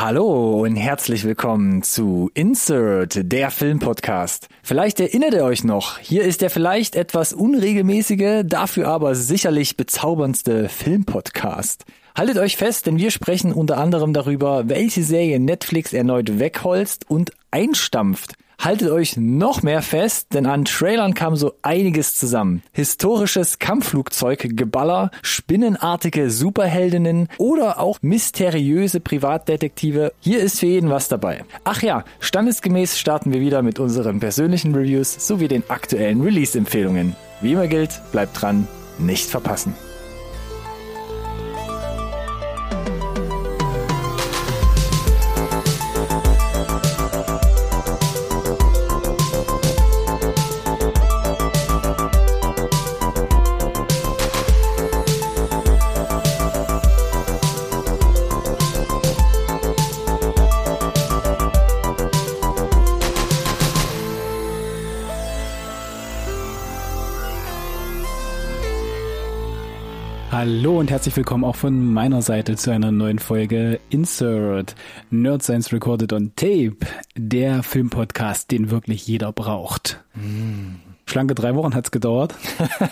Hallo und herzlich willkommen zu Insert, der Filmpodcast. Vielleicht erinnert ihr euch noch, hier ist der vielleicht etwas unregelmäßige, dafür aber sicherlich bezauberndste Filmpodcast. Haltet euch fest, denn wir sprechen unter anderem darüber, welche Serie Netflix erneut wegholzt und einstampft. Haltet euch noch mehr fest, denn an Trailern kam so einiges zusammen. Historisches Kampfflugzeuggeballer, spinnenartige Superheldinnen oder auch mysteriöse Privatdetektive. Hier ist für jeden was dabei. Ach ja, standesgemäß starten wir wieder mit unseren persönlichen Reviews sowie den aktuellen Release-Empfehlungen. Wie immer gilt, bleibt dran, nicht verpassen. Hallo und herzlich willkommen auch von meiner Seite zu einer neuen Folge Insert Nerd Science Recorded on Tape, der Filmpodcast, den wirklich jeder braucht. Mm. Schlanke drei Wochen hat's gedauert,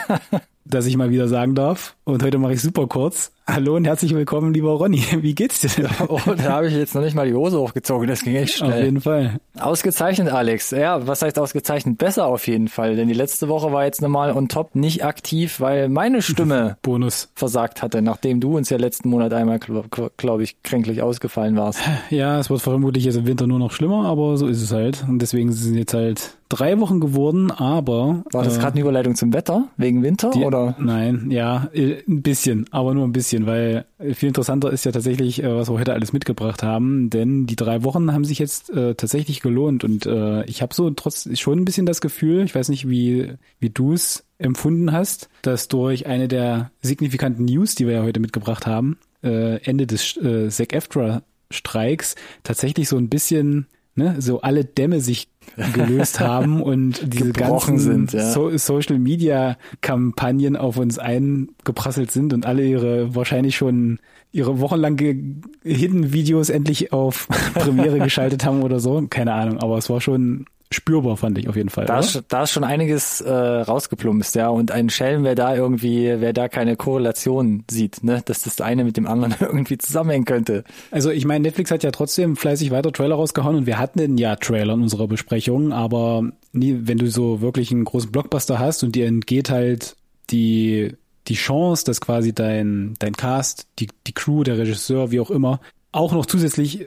dass ich mal wieder sagen darf. Und heute mache ich super kurz. Hallo und herzlich willkommen, lieber Ronny. Wie geht's dir denn? Oh, da habe ich jetzt noch nicht mal die Hose hochgezogen. Das ging echt schnell. Auf jeden Fall. Ausgezeichnet, Alex. Ja, was heißt ausgezeichnet? Besser auf jeden Fall. Denn die letzte Woche war jetzt normal on top nicht aktiv, weil meine Stimme Bonus versagt hatte, nachdem du uns ja letzten Monat einmal, glaube glaub ich, kränklich ausgefallen warst. Ja, es wird vermutlich jetzt im Winter nur noch schlimmer, aber so ist es halt. Und deswegen sind jetzt halt drei Wochen geworden, aber. War das äh, gerade eine Überleitung zum Wetter? Wegen Winter? Die, oder? Nein, ja, äh, ein bisschen, aber nur ein bisschen, weil viel interessanter ist ja tatsächlich, äh, was wir heute alles mitgebracht haben, denn die drei Wochen haben sich jetzt äh, tatsächlich gelohnt und äh, ich habe so trotz schon ein bisschen das Gefühl, ich weiß nicht, wie, wie du es empfunden hast, dass durch eine der signifikanten News, die wir ja heute mitgebracht haben, äh, Ende des äh, SAG-AFTRA-Streiks tatsächlich so ein bisschen ne, so alle Dämme sich gelöst haben und diese ganzen sind, ja. so Social Media Kampagnen auf uns eingeprasselt sind und alle ihre wahrscheinlich schon ihre wochenlange Hidden Videos endlich auf Premiere geschaltet haben oder so. Keine Ahnung, aber es war schon spürbar, fand ich auf jeden Fall. Da, ist, da ist schon einiges äh, rausgeplumpst, ja. Und ein Schelm, wer da irgendwie, wer da keine Korrelation sieht, ne, dass das eine mit dem anderen irgendwie zusammenhängen könnte. Also ich meine, Netflix hat ja trotzdem fleißig weiter Trailer rausgehauen und wir hatten ja Trailer in unserer Besprechung, aber nie, wenn du so wirklich einen großen Blockbuster hast und dir entgeht halt die die Chance, dass quasi dein dein Cast, die die Crew, der Regisseur, wie auch immer, auch noch zusätzlich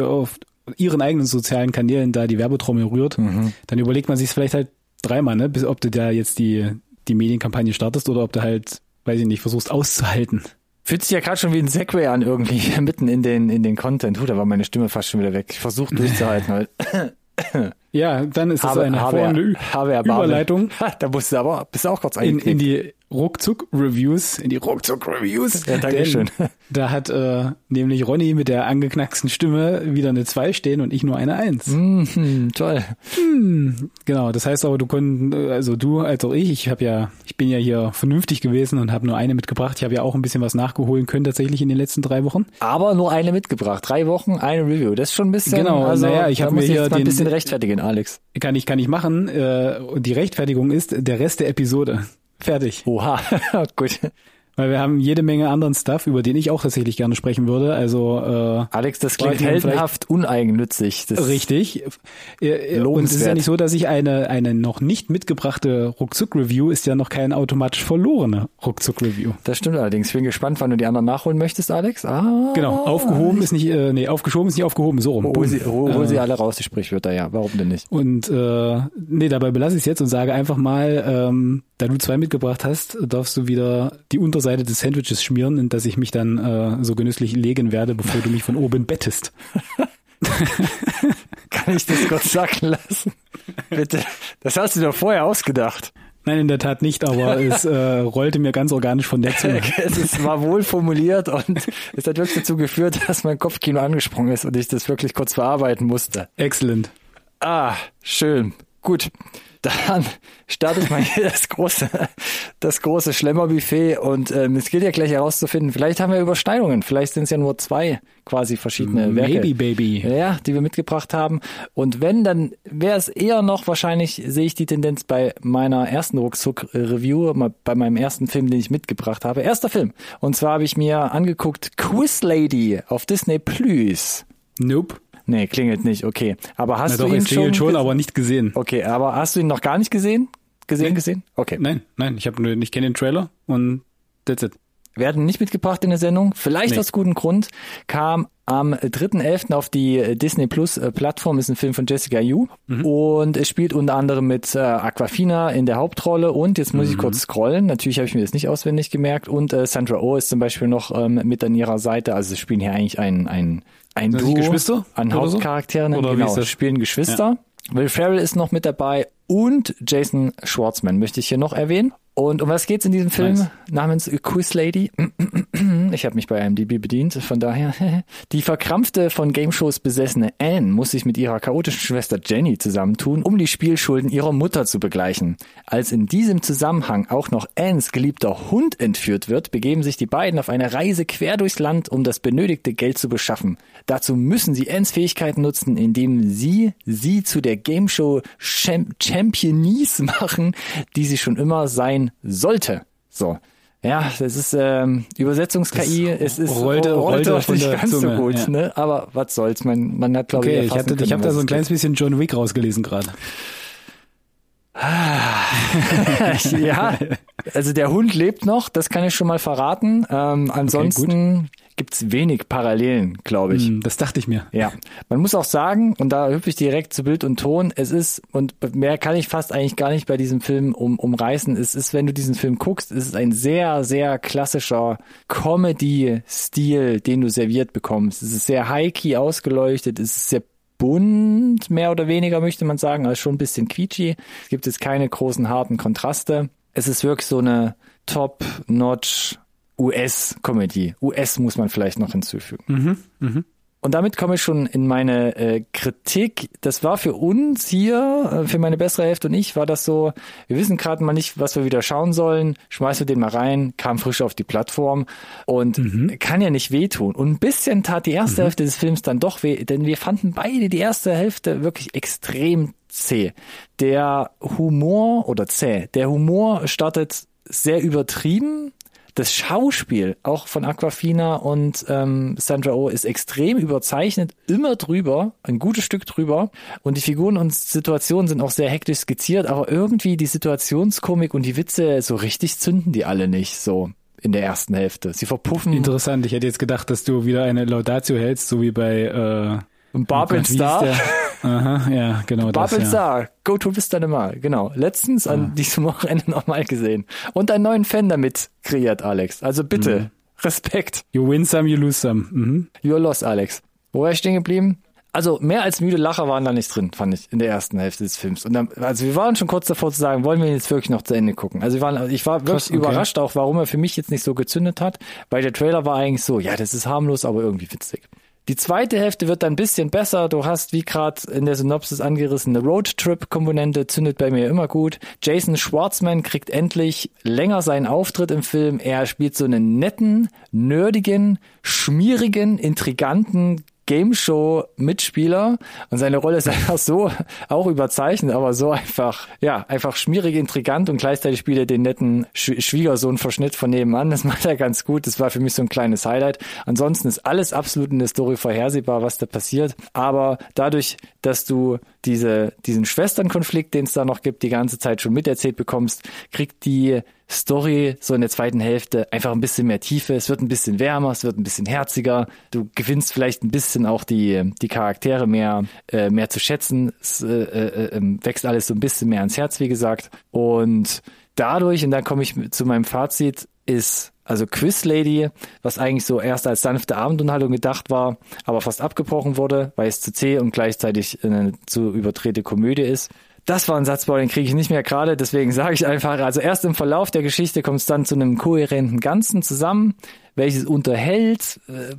auf ihren eigenen sozialen Kanälen da die Werbetrommel rührt, mhm. dann überlegt man sich vielleicht halt dreimal, ne, bis ob du da jetzt die, die Medienkampagne startest oder ob du halt, weiß ich nicht, versuchst auszuhalten. Fühlt sich ja gerade schon wie ein Segway an irgendwie, mitten in den, in den Content. Huh, da war meine Stimme fast schon wieder weg. Ich versuche durchzuhalten halt. Ja, dann ist das eine hervorragende Überleitung. Da musst du aber, bist du auch kurz in, in die Ruckzuck-Reviews, in die Ruckzuck-Reviews. Ja, danke schön. Da hat äh, nämlich Ronny mit der angeknacksten Stimme wieder eine 2 stehen und ich nur eine 1. Mm, toll. Hm, genau, das heißt aber, du konntest, also du als auch ich, ich habe ja, ich bin ja hier vernünftig gewesen und habe nur eine mitgebracht. Ich habe ja auch ein bisschen was nachgeholen können tatsächlich in den letzten drei Wochen. Aber nur eine mitgebracht. Drei Wochen, eine Review. Das ist schon ein bisschen. Genau, also naja, ich habe mir hier den, ein bisschen rechtfertigen, Alex. Kann ich, kann ich machen. Äh, die Rechtfertigung ist der Rest der Episode. Fertig. Oha, gut. Weil wir haben jede Menge anderen Stuff, über den ich auch tatsächlich gerne sprechen würde. Also äh, Alex, das klingt heldenhaft uneigennützig. Das richtig. Und es ist ja nicht so, dass ich eine eine noch nicht mitgebrachte Ruckzuck-Review ist ja noch kein automatisch verlorene Ruckzuck-Review. Das stimmt allerdings. Ich bin gespannt, wann du die anderen nachholen möchtest, Alex. Ah, genau. Aufgehoben ist nicht, äh, nee, aufgeschoben ist nicht aufgehoben. So rum. Hol sie, hol, hol sie alle raus, die Sprichwörter. Ja, warum denn nicht? Und äh, nee, dabei belasse ich es jetzt und sage einfach mal. Ähm, da du zwei mitgebracht hast, darfst du wieder die Unterseite des Sandwiches schmieren, in das ich mich dann äh, so genüsslich legen werde, bevor du mich von oben bettest. Kann ich das kurz sacken lassen? Bitte. Das hast du doch vorher ausgedacht. Nein, in der Tat nicht, aber es äh, rollte mir ganz organisch von der Zunge. es war wohl formuliert und es hat wirklich dazu geführt, dass mein Kopfkino angesprungen ist und ich das wirklich kurz verarbeiten musste. Excellent. Ah, schön. Gut. Dann startet man hier das große, das große Schlemmerbuffet und ähm, es gilt ja gleich herauszufinden, vielleicht haben wir Überschneidungen, vielleicht sind es ja nur zwei quasi verschiedene Werke. Maybe, baby. Ja, die wir mitgebracht haben. Und wenn, dann wäre es eher noch, wahrscheinlich sehe ich die Tendenz bei meiner ersten Ruckzuck-Review, bei meinem ersten Film, den ich mitgebracht habe. Erster Film. Und zwar habe ich mir angeguckt Quiz Lady auf Disney Plus. Nope. Nee, klingelt nicht, okay. Aber hast Na du doch, ihn es klingelt schon, schon, aber nicht gesehen. Okay, aber hast du ihn noch gar nicht gesehen? Gesehen, Nee. gesehen? Okay. Nein, nein, ich habe nur, ich kenne den Trailer und that's it. werden nicht mitgebracht in der Sendung. Vielleicht Nee. aus gutem Grund kam am 3.11. auf die Disney Plus äh, Plattform, ist ein Film von Jessica Yu Mhm. und es spielt unter anderem mit äh, Aquafina in der Hauptrolle und jetzt Mhm. muss ich kurz scrollen, natürlich habe ich mir das nicht auswendig gemerkt und äh, Sandra Oh ist zum Beispiel noch ähm, mit an ihrer Seite, also sie spielen hier eigentlich ein, ein, ein Duo Geschwister an oder so? Hauptcharakteren, Oder wie genau, spielen Geschwister. Will Ferrell ist noch mit dabei und Jason Schwartzman möchte ich hier noch erwähnen. Und um was geht's in diesem Film Nice. namens Quiz Lady? Ich habe mich bei IMDb bedient, von daher. Die verkrampfte, von Game-Shows besessene Anne muss sich mit ihrer chaotischen Schwester Jenny zusammentun, um die Spielschulden ihrer Mutter zu begleichen. Als in diesem Zusammenhang auch noch Annes geliebter Hund entführt wird, begeben sich die beiden auf eine Reise quer durchs Land, um das benötigte Geld zu beschaffen. Dazu müssen sie Annes Fähigkeiten nutzen, indem sie sie zu der Game-Show Cham Championess machen, die sie schon immer sein sollte. So. Ja, das ist ähm, Übersetzungs-KI, es ist rollte- rollte von nicht ganz so Zunge, gut, ja. ne? Aber was soll's, man, man hat glaube Okay, ich hatte, ich habe da so ein es kleines bisschen John Wick rausgelesen gerade. geht. ja, also der Hund lebt noch, das kann ich schon mal verraten. Ähm, ansonsten gibt's wenig Parallelen, glaube ich. Hm, Das dachte ich mir. Ja, man muss auch sagen, und da hüpfe ich direkt zu Bild und Ton, es ist, und mehr kann ich fast eigentlich gar nicht bei diesem Film um, umreißen, es ist, wenn du diesen Film guckst, es ist ein sehr, sehr klassischer Comedy-Stil, den du serviert bekommst. Es ist sehr high-key ausgeleuchtet, es ist sehr bunt, mehr oder weniger möchte man sagen, also schon ein bisschen quietschy. Es gibt jetzt keine großen harten Kontraste. Es ist wirklich so eine Top-Notch US-Comedy. US muss man vielleicht noch hinzufügen. Und damit komme ich schon in meine äh, Kritik. Das war für uns hier, äh, für meine bessere Hälfte und ich, war das so, wir wissen gerade mal nicht, was wir wieder schauen sollen. Schmeißen wir den mal rein, kam frisch auf die Plattform und kann ja nicht wehtun. Und ein bisschen tat die erste Hälfte des Films dann doch weh, denn wir fanden beide die erste Hälfte wirklich extrem zäh. Der Humor oder zäh, der Humor startet sehr übertrieben, das Schauspiel auch von Aquafina und ähm, Sandra Oh ist extrem überzeichnet, immer drüber, ein gutes Stück drüber. Und die Figuren und Situationen sind auch sehr hektisch skizziert, aber irgendwie die Situationskomik und die Witze so richtig zünden die alle nicht so in der ersten Hälfte. Sie verpuffen Interessant. Ich hätte jetzt gedacht, dass du wieder eine Laudatio hältst, so wie bei äh, und hieß Star. Aha, ja, genau das. Barbeln Ja. Star, go to Vista de Mal, genau. Letztens an diesem Wochenende nochmal gesehen. Und einen neuen Fan damit kreiert, Alex. Also bitte, Respekt. You win some, you lose some. Mhm. You're lost, Alex. Wo war ich stehen geblieben? Also mehr als müde Lacher waren da nicht drin, fand ich, in der ersten Hälfte des Films. Und dann, also wir waren schon kurz davor zu sagen, wollen wir ihn jetzt wirklich noch zu Ende gucken? Also wir waren, ich war wirklich Krass, okay. überrascht auch, warum er für mich jetzt nicht so gezündet hat, weil der Trailer war eigentlich so, ja, das ist harmlos, aber irgendwie witzig. Die zweite Hälfte wird dann ein bisschen besser. Du hast, wie gerade in der Synopsis angerissen, eine Roadtrip-Komponente, zündet bei mir immer gut. Jason Schwartzman kriegt endlich länger seinen Auftritt im Film. Er spielt so einen netten, nerdigen, schmierigen, intriganten Game Show Mitspieler und seine Rolle ist einfach so auch überzeichnet, aber so einfach ja einfach schmierig, intrigant und gleichzeitig spielt er den netten Sch Schwiegersohn Verschnitt von nebenan. Das macht er ganz gut. Das war für mich so ein kleines Highlight. Ansonsten ist alles absolut in der Story vorhersehbar, was da passiert. Aber dadurch, dass du diese diesen Schwesternkonflikt, den es da noch gibt, die ganze Zeit schon miterzählt bekommst, kriegt die Story so in der zweiten Hälfte einfach ein bisschen mehr Tiefe. Es wird ein bisschen wärmer, es wird ein bisschen herziger. Du gewinnst vielleicht ein bisschen auch die, die Charaktere mehr, äh, mehr zu schätzen. Es äh, äh, äh, wächst alles so ein bisschen mehr ans Herz, wie gesagt. Und dadurch, und da komme ich zu meinem Fazit, ist also Quiz Lady, was eigentlich so erst als sanfte Abendunterhaltung gedacht war, aber fast abgebrochen wurde, weil es zu zäh und gleichzeitig eine zu überdrehte Komödie ist. Das war ein Satzbau, den kriege ich nicht mehr gerade, deswegen sage ich einfach, also erst im Verlauf der Geschichte kommt es dann zu einem kohärenten Ganzen zusammen, welches unterhält, äh,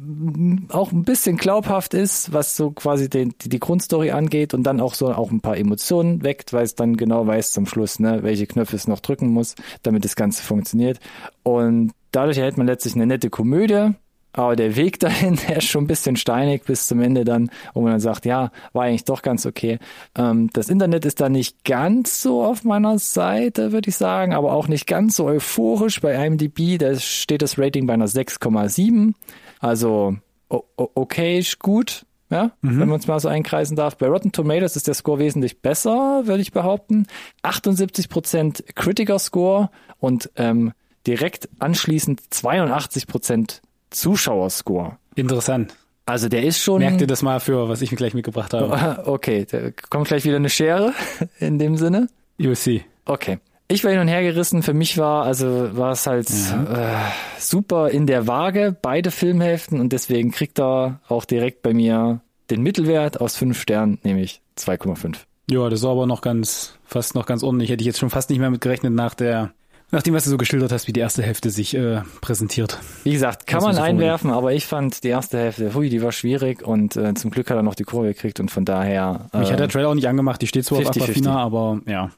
auch ein bisschen glaubhaft ist, was so quasi den, die, die Grundstory angeht und dann auch so auch ein paar Emotionen weckt, weil es dann genau weiß zum Schluss, ne, welche Knöpfe es noch drücken muss, damit das Ganze funktioniert. Und dadurch erhält man letztlich eine nette Komödie, aber der Weg dahin, der ist schon ein bisschen steinig bis zum Ende dann, wo man dann sagt, ja, war eigentlich doch ganz okay. Ähm, das Internet ist da nicht ganz so auf meiner Seite, würde ich sagen, aber auch nicht ganz so euphorisch. Bei IMDb, da steht das Rating bei einer 6,7. Also okay, gut. Ja, mhm. wenn man es mal so einkreisen darf. Bei Rotten Tomatoes ist der Score wesentlich besser, würde ich behaupten. 78% Critiker Score und ähm, direkt anschließend 82% Zuschauerscore. Interessant. Also der ist schon. Merkt ihr das mal für, was ich mir gleich mitgebracht habe? Okay, da kommt gleich wieder eine Schere in dem Sinne. You see. Okay. Ich war hin und her gerissen. Für mich war, also war es halt ja. äh, super in der Waage, beide Filmhälften und deswegen kriegt er auch direkt bei mir den Mittelwert aus fünf Sternen, nämlich 2,5. Ja, das war aber noch ganz, fast noch ganz ordentlich. Hätte ich jetzt schon fast nicht mehr mit gerechnet nach der Nachdem, was du so geschildert hast, wie die erste Hälfte sich äh, präsentiert. Wie gesagt, kann man so einwerfen, aber ich fand die erste Hälfte, hui, die war schwierig und äh, zum Glück hat er noch die Kurve gekriegt und von daher. Äh, Mich hat der Trailer auch nicht angemacht, die steht zwar 50, auf Aquafina, 50. aber ja.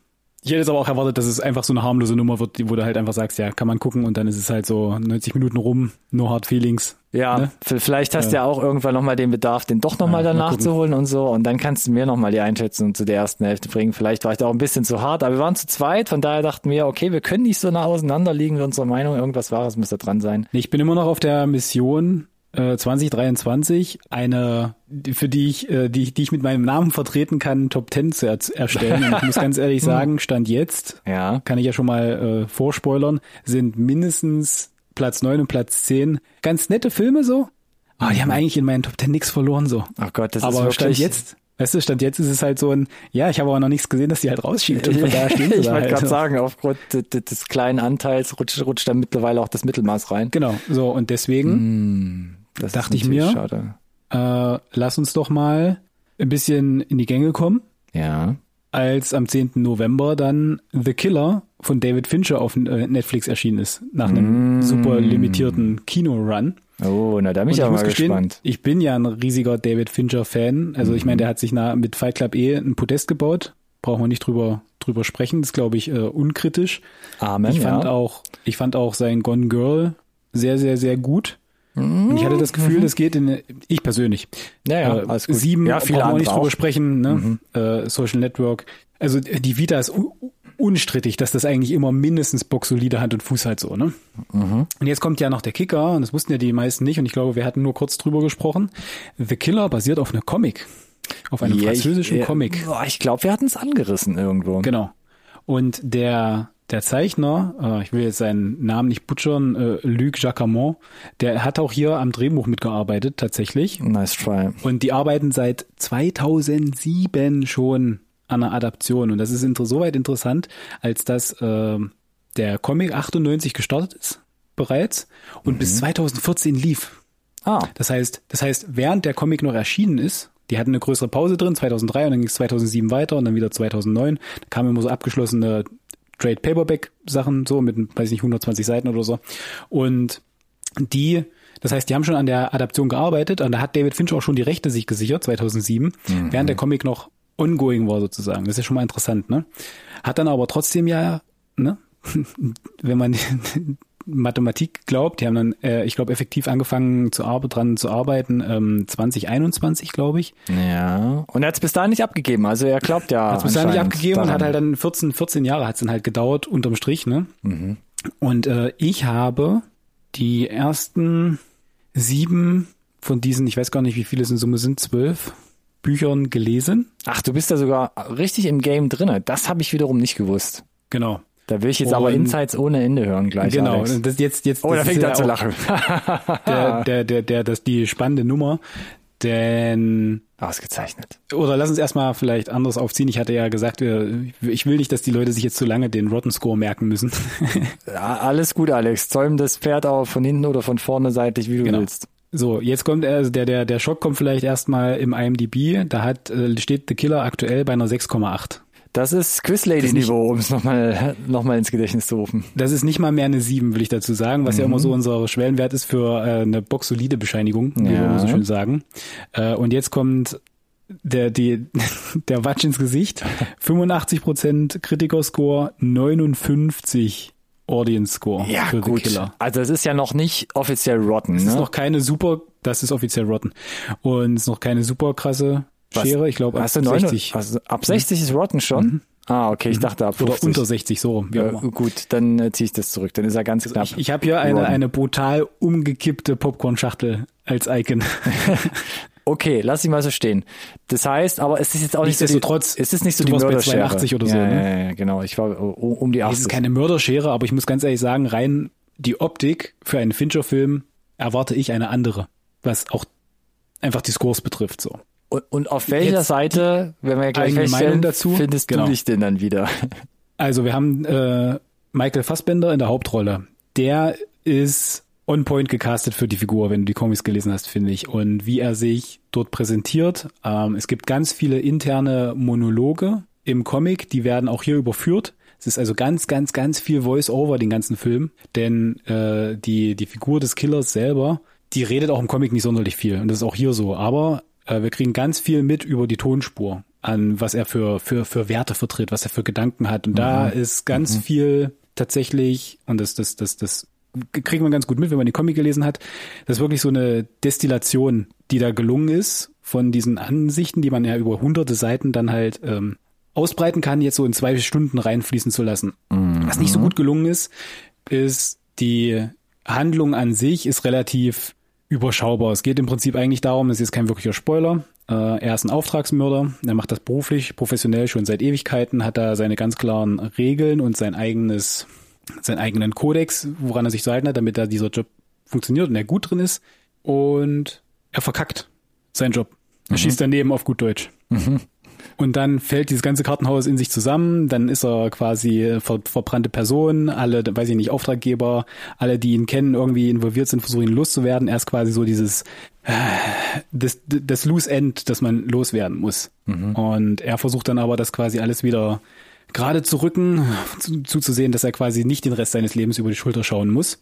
Ich hätte es aber auch erwartet, dass es einfach so eine harmlose Nummer wird, wo du halt einfach sagst, ja, kann man gucken und dann ist es halt so 90 Minuten rum, no hard feelings. Ja, ne? vielleicht hast du ja. ja auch irgendwann nochmal den Bedarf, den doch nochmal ja, danach zu holen und so und dann kannst du mir nochmal die Einschätzung zu der ersten Hälfte bringen. Vielleicht war ich da auch ein bisschen zu hart, aber wir waren zu zweit, von daher dachten wir, okay, wir können nicht so nah auseinander liegen mit unserer Meinung, irgendwas Wahres müsste dran sein. Ich bin immer noch auf der Mission, 2023 äh, eine, für die ich, äh, die, die ich mit meinem Namen vertreten kann, Top 10 zu er erstellen. Und ich muss ganz ehrlich sagen, Stand jetzt, ja. kann ich ja schon mal äh, vorspoilern, sind mindestens Platz 9 und Platz 10 ganz nette Filme so. Aber die haben mhm. eigentlich in meinen Top 10 nichts verloren so. Ach Gott, das aber ist wirklich... Stand jetzt, Weißt du, Stand jetzt ist es halt so ein, ja, ich habe aber noch nichts gesehen, dass die halt rausschiebt und von daher stehen sie Ich wollte halt. gerade sagen, aufgrund des kleinen Anteils rutscht, rutscht dann mittlerweile auch das Mittelmaß rein. Genau, so und deswegen mm. Das dachte ich mir, schade. Äh, lass uns doch mal ein bisschen in die Gänge kommen. Ja. Als am 10. November dann The Killer von David Fincher auf äh, Netflix erschienen ist, nach einem mm. super limitierten Kino-Run. Oh, na da bin ich auch mal gestehen, gespannt. Ich bin ja ein riesiger David Fincher-Fan. Also ich meine, der hat sich nach, mit Fight Club eh ein Podest gebaut. Brauchen wir nicht drüber, drüber sprechen. Das ist, glaube ich, äh, unkritisch. Amen, ich fand ja. auch, ich fand auch sein Gone Girl sehr, sehr, sehr gut. Und ich hatte das Gefühl, mhm. das geht in, ich persönlich. Ja, ja, äh, alles gut. Sieben, ja, viele wir nicht drüber sprechen, ne? Mhm. Äh, Social Network. Also die Vita ist unstrittig, dass das eigentlich immer mindestens boxsolide Hand und Fuß hat so, ne? Mhm. Und jetzt kommt ja noch der Kicker, und das wussten ja die meisten nicht, und ich glaube, wir hatten nur kurz drüber gesprochen. The Killer basiert auf einer Comic. Auf einem yeah, französischen ich, Comic. Ich glaube, wir hatten es angerissen irgendwo. Genau. Und der der Zeichner, äh, ich will jetzt seinen Namen nicht butchern, äh, Luc Jacquemont, der hat auch hier am Drehbuch mitgearbeitet, tatsächlich. Nice try. Und die arbeiten seit 2007 schon an einer Adaption. Und das ist insoweit interessant, als dass äh, der Comic 98 gestartet ist bereits und mhm. bis 2014 lief. Ah. Das heißt, das heißt, während der Comic noch erschienen ist, die hatten eine größere Pause drin, 2003 und dann ging es 2007 weiter und dann wieder 2009. Da kamen immer so abgeschlossene Trade Paperback Sachen, so mit, weiß nicht, 120 Seiten oder so. Und die, das heißt, die haben schon an der Adaption gearbeitet und da hat David Fincher auch schon die Rechte sich gesichert, 2007, mhm. während der Comic noch ongoing war sozusagen. Das ist ja schon mal interessant, ne? Hat dann aber trotzdem ja, ne? Wenn man Mathematik glaubt, die haben dann, äh, ich glaube, effektiv angefangen zu dran zu arbeiten, ähm, 2021, glaube ich. Ja. Und er hat es bis dahin nicht abgegeben. Also er glaubt ja. Hat es bis dahin nicht abgegeben daran. und hat halt dann 14, 14 Jahre hat es dann halt gedauert, unterm Strich, ne? Mhm. Und äh, ich habe die ersten sieben von diesen, ich weiß gar nicht, wie viele es in Summe sind, zwölf Büchern gelesen. Ach, du bist da sogar richtig im Game drinne. Das habe ich wiederum nicht gewusst. Genau. Da will ich jetzt und, aber Insights ohne Ende hören gleich. Genau, Alex. das jetzt jetzt. Oh, da fängt er an zu lachen. der, der, der, der, das die spannende Nummer, denn ausgezeichnet. Oder lass uns erstmal vielleicht anderes aufziehen. Ich hatte ja gesagt, ich will nicht, dass die Leute sich jetzt zu lange den Rotten Score merken müssen. ja, alles gut, Alex. Zäum das Pferd auch von hinten oder von vorne seitlich, wie du genau. willst. So, jetzt kommt also der der der Schock kommt vielleicht erstmal im IMDb. Da hat äh, steht The Killer aktuell bei einer 6,8. Das ist Quiz-Lady-Niveau, um es nochmal noch mal ins Gedächtnis zu rufen. Das ist nicht mal mehr eine 7, will ich dazu sagen, was mhm. ja immer so unser Schwellenwert ist für äh, eine boxsolide Bescheinigung, wie ja. wir so schön sagen. Äh, und jetzt kommt der, die, der Watsch ins Gesicht. 85% Kritiker-Score, 59 Audience Score ja, für gut. The Killer. Also es ist ja noch nicht offiziell rotten. Es ne? ist noch keine super, das ist offiziell rotten. Und es ist noch keine super krasse Schere, ich glaube ab 60. Also ab 60 ist Rotten schon? Mhm. Ah, okay, ich mhm. dachte ab 50. Oder unter 60, so. Wie äh, gut, dann äh, ziehe ich das zurück. Dann ist er ganz knapp. Also ich ich habe hier eine, eine brutal umgekippte Popcorn-Schachtel als Icon. okay, lass sie mal so stehen. Das heißt, aber es ist jetzt auch nicht, so die, trotz, es ist nicht so die Mörderschere. 82 oder so. Ja, ne? ja, ja, genau. Ich war um die 80. Es ist keine Mörderschere, aber ich muss ganz ehrlich sagen, rein die Optik für einen Fincher-Film erwarte ich eine andere, was auch einfach die Scores betrifft, so. Und, und auf welcher Jetzt Seite, wenn wir ja gleich feststellen, dazu, findest genau. du dich denn dann wieder? Also wir haben äh, Michael Fassbender in der Hauptrolle. Der ist on point gecastet für die Figur, wenn du die Comics gelesen hast, finde ich. Und wie er sich dort präsentiert. Ähm, es gibt ganz viele interne Monologe im Comic, die werden auch hier überführt. Es ist also ganz, ganz, ganz viel Voice-Over den ganzen Film, denn äh, die die Figur des Killers selber, die redet auch im Comic nicht sonderlich viel und das ist auch hier so. Aber äh, wir kriegen ganz viel mit über die Tonspur an, was er für, für, für Werte vertritt, was er für Gedanken hat. Und mhm. da ist ganz mhm. viel tatsächlich, und das, das, das, das kriegt man ganz gut mit, wenn man den Comic gelesen hat. Das ist wirklich so eine Destillation, die da gelungen ist von diesen Ansichten, die man ja über hunderte Seiten dann halt ähm, ausbreiten kann, jetzt so in zwei Stunden reinfließen zu lassen. Mhm. Was nicht so gut gelungen ist, ist die Handlung an sich ist relativ überschaubar. Es geht im Prinzip eigentlich darum, das ist jetzt kein wirklicher Spoiler. Äh, er ist ein Auftragsmörder, er macht das beruflich, professionell schon seit Ewigkeiten, hat da seine ganz klaren Regeln und sein eigenes, seinen eigenen Kodex, woran er sich zu halten hat, damit da dieser Job funktioniert und er gut drin ist. Und er verkackt seinen Job. Er mhm. schießt daneben auf gut Deutsch. Mhm. Und dann fällt dieses ganze Kartenhaus in sich zusammen, dann ist er quasi ver verbrannte Person, alle, weiß ich nicht, Auftraggeber, alle, die ihn kennen, irgendwie involviert sind, versuchen ihn loszuwerden. Er ist quasi so dieses äh, das, das Loose End, das man loswerden muss. Mhm. Und er versucht dann aber, das quasi alles wieder gerade zu rücken, zuzusehen, dass er quasi nicht den Rest seines Lebens über die Schulter schauen muss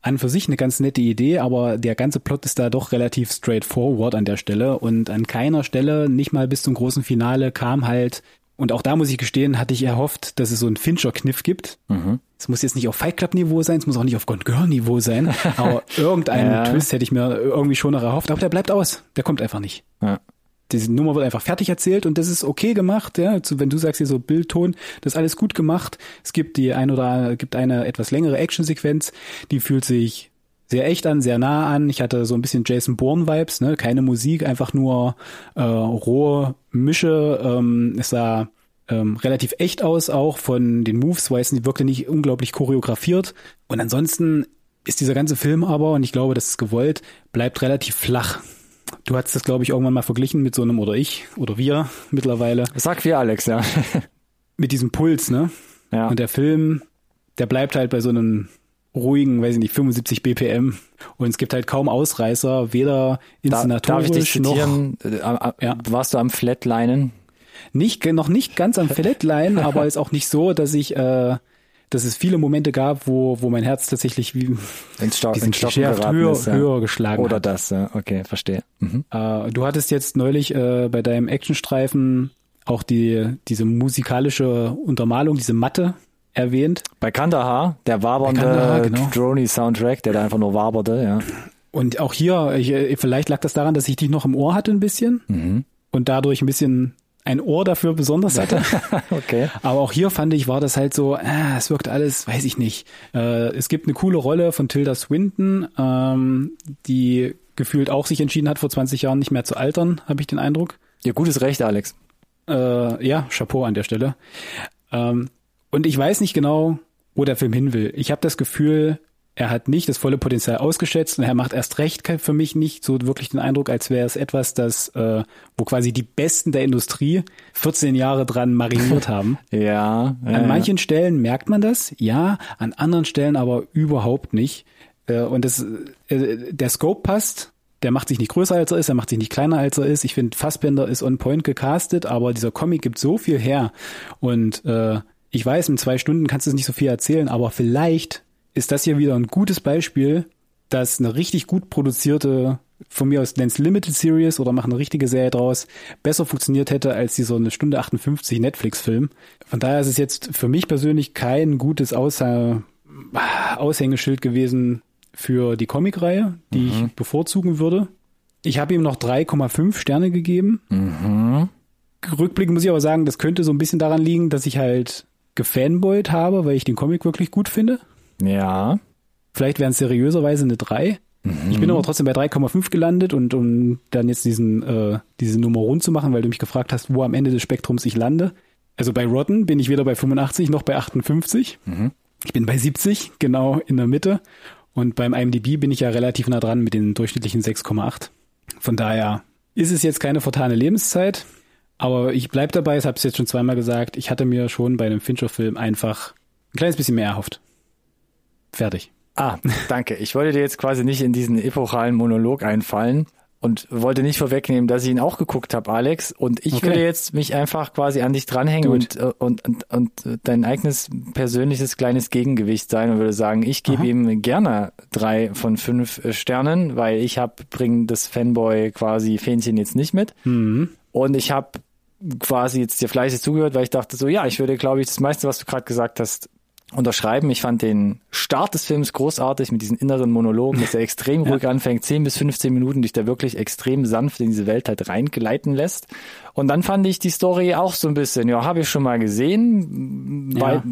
an für sich eine ganz nette Idee, aber der ganze Plot ist da doch relativ straightforward an der Stelle und an keiner Stelle, nicht mal bis zum großen Finale, kam halt, und auch da muss ich gestehen, hatte ich erhofft, dass es so einen Fincher-Kniff gibt. Mhm. Es muss jetzt nicht auf Fight Club-Niveau sein, es muss auch nicht auf Gone Girl-Niveau sein, aber irgendeinen ja. Twist hätte ich mir irgendwie schon noch erhofft, aber der bleibt aus, der kommt einfach nicht. Ja diese Nummer wird einfach fertig erzählt und das ist okay gemacht, ja. Wenn du sagst hier so Bildton, das ist alles gut gemacht. Es gibt die ein oder gibt eine etwas längere Actionsequenz, die fühlt sich sehr echt an, sehr nah an. Ich hatte so ein bisschen Jason Bourne Vibes, ne? Keine Musik, einfach nur äh, rohe Mische. Ähm, es sah ähm, relativ echt aus, auch von den Moves, weil es wirkte nicht unglaublich choreografiert. Und ansonsten ist dieser ganze Film aber, und ich glaube, das ist gewollt, bleibt relativ flach. Du hast das, glaube ich, irgendwann mal verglichen mit so einem, oder ich, oder wir mittlerweile. Sag wir, Alex, ja. mit diesem Puls, ne? Ja. Und der Film, der bleibt halt bei so einem ruhigen, weiß ich nicht, 75 BPM. Und es gibt halt kaum Ausreißer, weder inszenatorisch Darf ich dich noch. Äh, ja. Warst du am Flatlinen? Nicht, noch nicht ganz am Flatline, aber ist auch nicht so, dass ich äh, dass es viele Momente gab, wo, wo mein Herz tatsächlich wie ins Stock, ins Stocken höher, ist, ja. höher geschlagen Oder hat. das, ja. okay, verstehe. Mhm. Äh, du hattest jetzt neulich äh, bei deinem Actionstreifen auch die, diese musikalische Untermalung, diese Matte erwähnt. Bei Kandahar, der wabernde Kandahar, genau. Drony-Soundtrack, der da einfach nur waberte, ja. Und auch hier, ich, äh, vielleicht lag das daran, dass ich dich noch im Ohr hatte ein bisschen mhm. und dadurch ein bisschen ein Ohr dafür besonders hatte. okay. Aber auch hier fand ich, war das halt so, ah, es wirkt alles, weiß ich nicht. Äh, es gibt eine coole Rolle von Tilda Swinton, ähm, die gefühlt auch sich entschieden hat, vor 20 Jahren nicht mehr zu altern, habe ich den Eindruck. Ja, gutes Recht, Alex. Äh, ja, Chapeau an der Stelle. Ähm, und ich weiß nicht genau, wo der Film hin will. Ich habe das Gefühl, er hat nicht das volle Potenzial ausgeschätzt und er macht erst recht für mich nicht so wirklich den Eindruck, als wäre es etwas, das, äh, wo quasi die Besten der Industrie 14 Jahre dran mariniert haben. ja. An ja, manchen ja. Stellen merkt man das, ja, an anderen Stellen aber überhaupt nicht. Äh, und das, äh, der Scope passt, der macht sich nicht größer als er ist, er macht sich nicht kleiner als er ist. Ich finde, Fassbender ist on point gecastet, aber dieser Comic gibt so viel her. Und äh, ich weiß, in zwei Stunden kannst du es nicht so viel erzählen, aber vielleicht ist das hier wieder ein gutes Beispiel, dass eine richtig gut produzierte, von mir aus nenn's Limited Series oder machen eine richtige Serie draus, besser funktioniert hätte als dieser eine Stunde 58 Netflix-Film. Von daher ist es jetzt für mich persönlich kein gutes Aushä Aushängeschild gewesen für die Comicreihe, die mhm. ich bevorzugen würde. Ich habe ihm noch 3,5 Sterne gegeben. Mhm. Rückblickend muss ich aber sagen, das könnte so ein bisschen daran liegen, dass ich halt gefanboyt habe, weil ich den Comic wirklich gut finde. Ja. Vielleicht wären es seriöserweise eine 3. Mhm. Ich bin aber trotzdem bei 3,5 gelandet und um dann jetzt diesen, äh, diese Nummer rund zu machen, weil du mich gefragt hast, wo am Ende des Spektrums ich lande. Also bei Rotten bin ich weder bei 85 noch bei 58. Mhm. Ich bin bei 70, genau in der Mitte. Und beim IMDb bin ich ja relativ nah dran mit den durchschnittlichen 6,8. Von daher ist es jetzt keine vertane Lebenszeit. Aber ich bleib dabei, ich habe es jetzt schon zweimal gesagt, ich hatte mir schon bei einem Fincher-Film einfach ein kleines bisschen mehr erhofft. Fertig. Ah, danke. Ich wollte dir jetzt quasi nicht in diesen epochalen Monolog einfallen und wollte nicht vorwegnehmen, dass ich ihn auch geguckt habe, Alex. Und ich okay. würde jetzt mich einfach quasi an dich dranhängen und, äh, und, und, und dein eigenes persönliches kleines Gegengewicht sein und würde sagen, ich gebe ihm gerne drei von fünf äh, Sternen, weil ich habe bringe das Fanboy quasi Fähnchen jetzt nicht mit. Mhm. Und ich habe quasi jetzt dir fleißig zugehört, weil ich dachte so, ja, ich würde, glaube ich, das meiste, was du gerade gesagt hast, unterschreiben. Ich fand den Start des Films großartig mit diesen inneren Monologen, dass er extrem ruhig ja. anfängt, 10 bis 15 Minuten dich da wirklich extrem sanft in diese Welt halt reingleiten lässt. Und dann fand ich die Story auch so ein bisschen, ja, habe ich schon mal gesehen, ja. weil,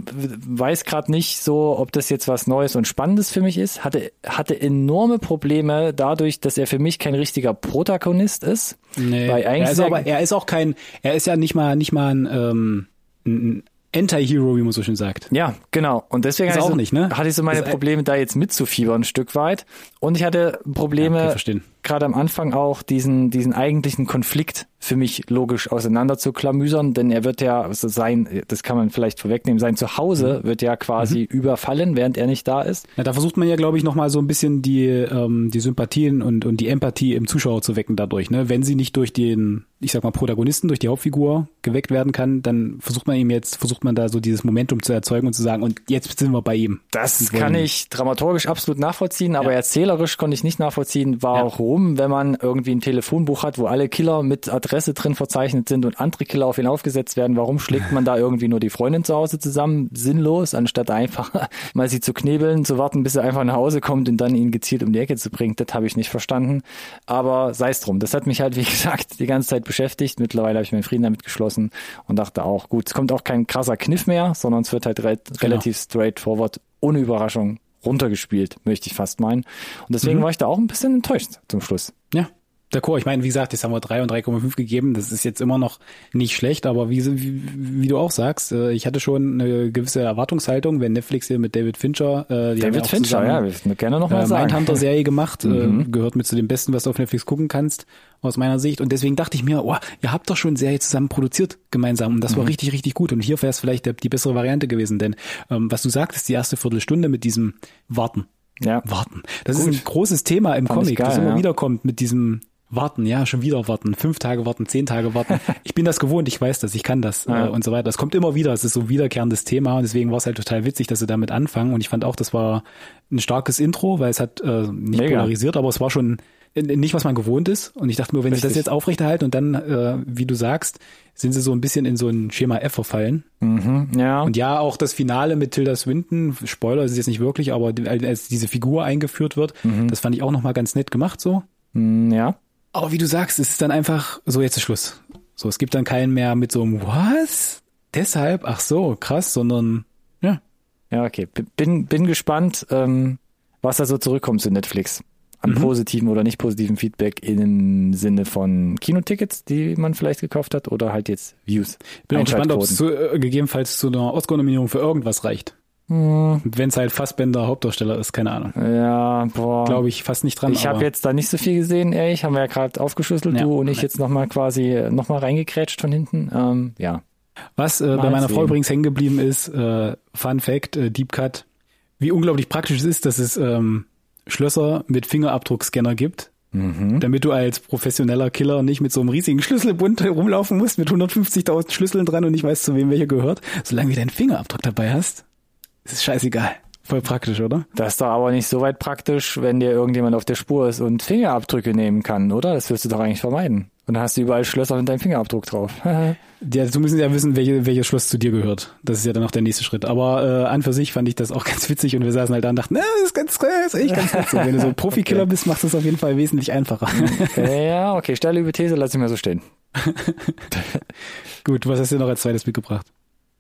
weiß gerade nicht so, ob das jetzt was Neues und Spannendes für mich ist. Hatte, hatte enorme Probleme dadurch, dass er für mich kein richtiger Protagonist ist. Nee. Er ist aber, er ist auch kein, er ist ja nicht mal, nicht mal ein, ähm, ein Anti-Hero, wie man so schön sagt. Ja, genau. Und deswegen hatte, auch so, nicht, ne? hatte ich so meine Probleme, da jetzt mitzufiebern ein Stück weit. Und ich hatte Probleme, ja, gerade am Anfang auch diesen, diesen eigentlichen Konflikt für mich logisch auseinander zu klamüsern, denn er wird ja also sein, das kann man vielleicht vorwegnehmen, sein Zuhause mhm. wird ja quasi mhm. überfallen, während er nicht da ist. Ja, da versucht man ja, glaube ich, nochmal so ein bisschen die, ähm, die Sympathien und, und die Empathie im Zuschauer zu wecken dadurch, ne? Wenn sie nicht durch den, ich sag mal, Protagonisten, durch die Hauptfigur geweckt werden kann, dann versucht man ihm jetzt, versucht man da so dieses Momentum zu erzeugen und zu sagen, und jetzt sind wir bei ihm. Das kann ich dramaturgisch absolut nachvollziehen, aber ja. erzählerisch konnte ich nicht nachvollziehen, warum, ja. Wenn man irgendwie ein Telefonbuch hat, wo alle Killer mit Adresse drin verzeichnet sind und andere Killer auf ihn aufgesetzt werden, warum schlägt man da irgendwie nur die Freundin zu Hause zusammen? Sinnlos, anstatt einfach mal sie zu knebeln, zu warten, bis er einfach nach Hause kommt und dann ihn gezielt um die Ecke zu bringen. Das habe ich nicht verstanden. Aber sei es drum. Das hat mich halt, wie gesagt, die ganze Zeit beschäftigt. Mittlerweile habe ich meinen Frieden damit geschlossen und dachte auch, gut, es kommt auch kein krasser Kniff mehr, sondern es wird halt re genau. relativ straightforward, ohne Überraschung runtergespielt, möchte ich fast meinen. Und deswegen mhm. war ich da auch ein bisschen enttäuscht zum Schluss. Ja, D'accord, ich meine, wie gesagt, jetzt haben wir drei und 3,5 gegeben. Das ist jetzt immer noch nicht schlecht, aber wie, wie, wie du auch sagst, äh, ich hatte schon eine gewisse Erwartungshaltung, wenn Netflix hier mit David Fincher, äh, die David Fincher, ja, wir gerne noch mal äh, sagen. Mindhunter-Serie gemacht, äh, mhm. äh, gehört mit zu den besten, was du auf Netflix gucken kannst, aus meiner Sicht. Und deswegen dachte ich mir, oh, ihr habt doch schon eine Serie zusammen produziert gemeinsam und das mhm. war richtig, richtig gut. Und hier wäre es vielleicht der, die bessere Variante gewesen, denn ähm, was du sagtest, die erste Viertelstunde mit diesem Warten. Ja. Warten. Das Gut. ist ein großes Thema im Fand Comic, geil, das immer ja. wieder kommt mit diesem Warten, ja, schon wieder warten, fünf Tage warten, zehn Tage warten. Ich bin das gewohnt, ich weiß das, ich kann das ja. äh, und so weiter. Das kommt immer wieder, es ist so ein wiederkehrendes Thema und deswegen war es halt total witzig, dass sie damit anfangen und ich fand auch, das war ein starkes Intro, weil es hat äh, nicht Mega. polarisiert, aber es war schon nicht, was man gewohnt ist und ich dachte mir, wenn Richtig. sie das jetzt aufrechterhalten und dann, äh, wie du sagst, sind sie so ein bisschen in so ein Schema F verfallen. Mhm, ja. Und ja, auch das Finale mit Tilda Swinton, Spoiler ist es jetzt nicht wirklich, aber als diese Figur eingeführt wird, mhm. das fand ich auch nochmal ganz nett gemacht so. Mhm, ja. Aber wie du sagst, es ist dann einfach, so jetzt ist Schluss. So, es gibt dann keinen mehr mit so einem Was? Deshalb? Ach so, krass, sondern ja. Ja, okay. Bin, bin gespannt, ähm, was da so zurückkommt zu Netflix. An mhm. positiven oder nicht positiven Feedback im Sinne von Kinotickets, die man vielleicht gekauft hat, oder halt jetzt Views. Bin auch gespannt, ob es äh, gegebenenfalls zu einer Oscar-Nominierung für irgendwas reicht. Hm. Wenn es halt Fassbender Hauptdarsteller ist, keine Ahnung. Ja, boah. Glaube ich fast nicht dran. Ich habe jetzt da nicht so viel gesehen, ehrlich. Haben wir ja gerade aufgeschlüsselt, ja, du und ich jetzt nochmal quasi nochmal reingekrätscht von hinten. Ähm, ja. Was äh, bei meiner Frau übrigens hängen geblieben ist, äh, Fun Fact, äh, Deep Cut, wie unglaublich praktisch es ist, dass es ähm, Schlösser mit Fingerabdruckscanner gibt damit du als professioneller Killer nicht mit so einem riesigen Schlüsselbund rumlaufen musst, mit 150.000 Schlüsseln dran und nicht weißt, zu wem welcher gehört. Solange du deinen Fingerabdruck dabei hast, ist es scheißegal. Voll praktisch, oder? Das ist doch aber nicht so weit praktisch, wenn dir irgendjemand auf der Spur ist und Fingerabdrücke nehmen kann, oder? Das willst du doch eigentlich vermeiden. Und dann hast du überall Schlösser mit deinem Fingerabdruck drauf. Ja, du müssen ja wissen, welche, welches Schloss zu dir gehört. Das ist ja dann auch der nächste Schritt. Aber äh, an für sich fand ich das auch ganz witzig und wir saßen halt da und dachten, na, das ist ganz das ist echt ganz witzig. Wenn du so Profikiller okay. bist, macht das auf jeden Fall wesentlich einfacher. ja, okay, steile Hypothese, lass ich mal so stehen. Gut, was hast du noch als zweites mitgebracht?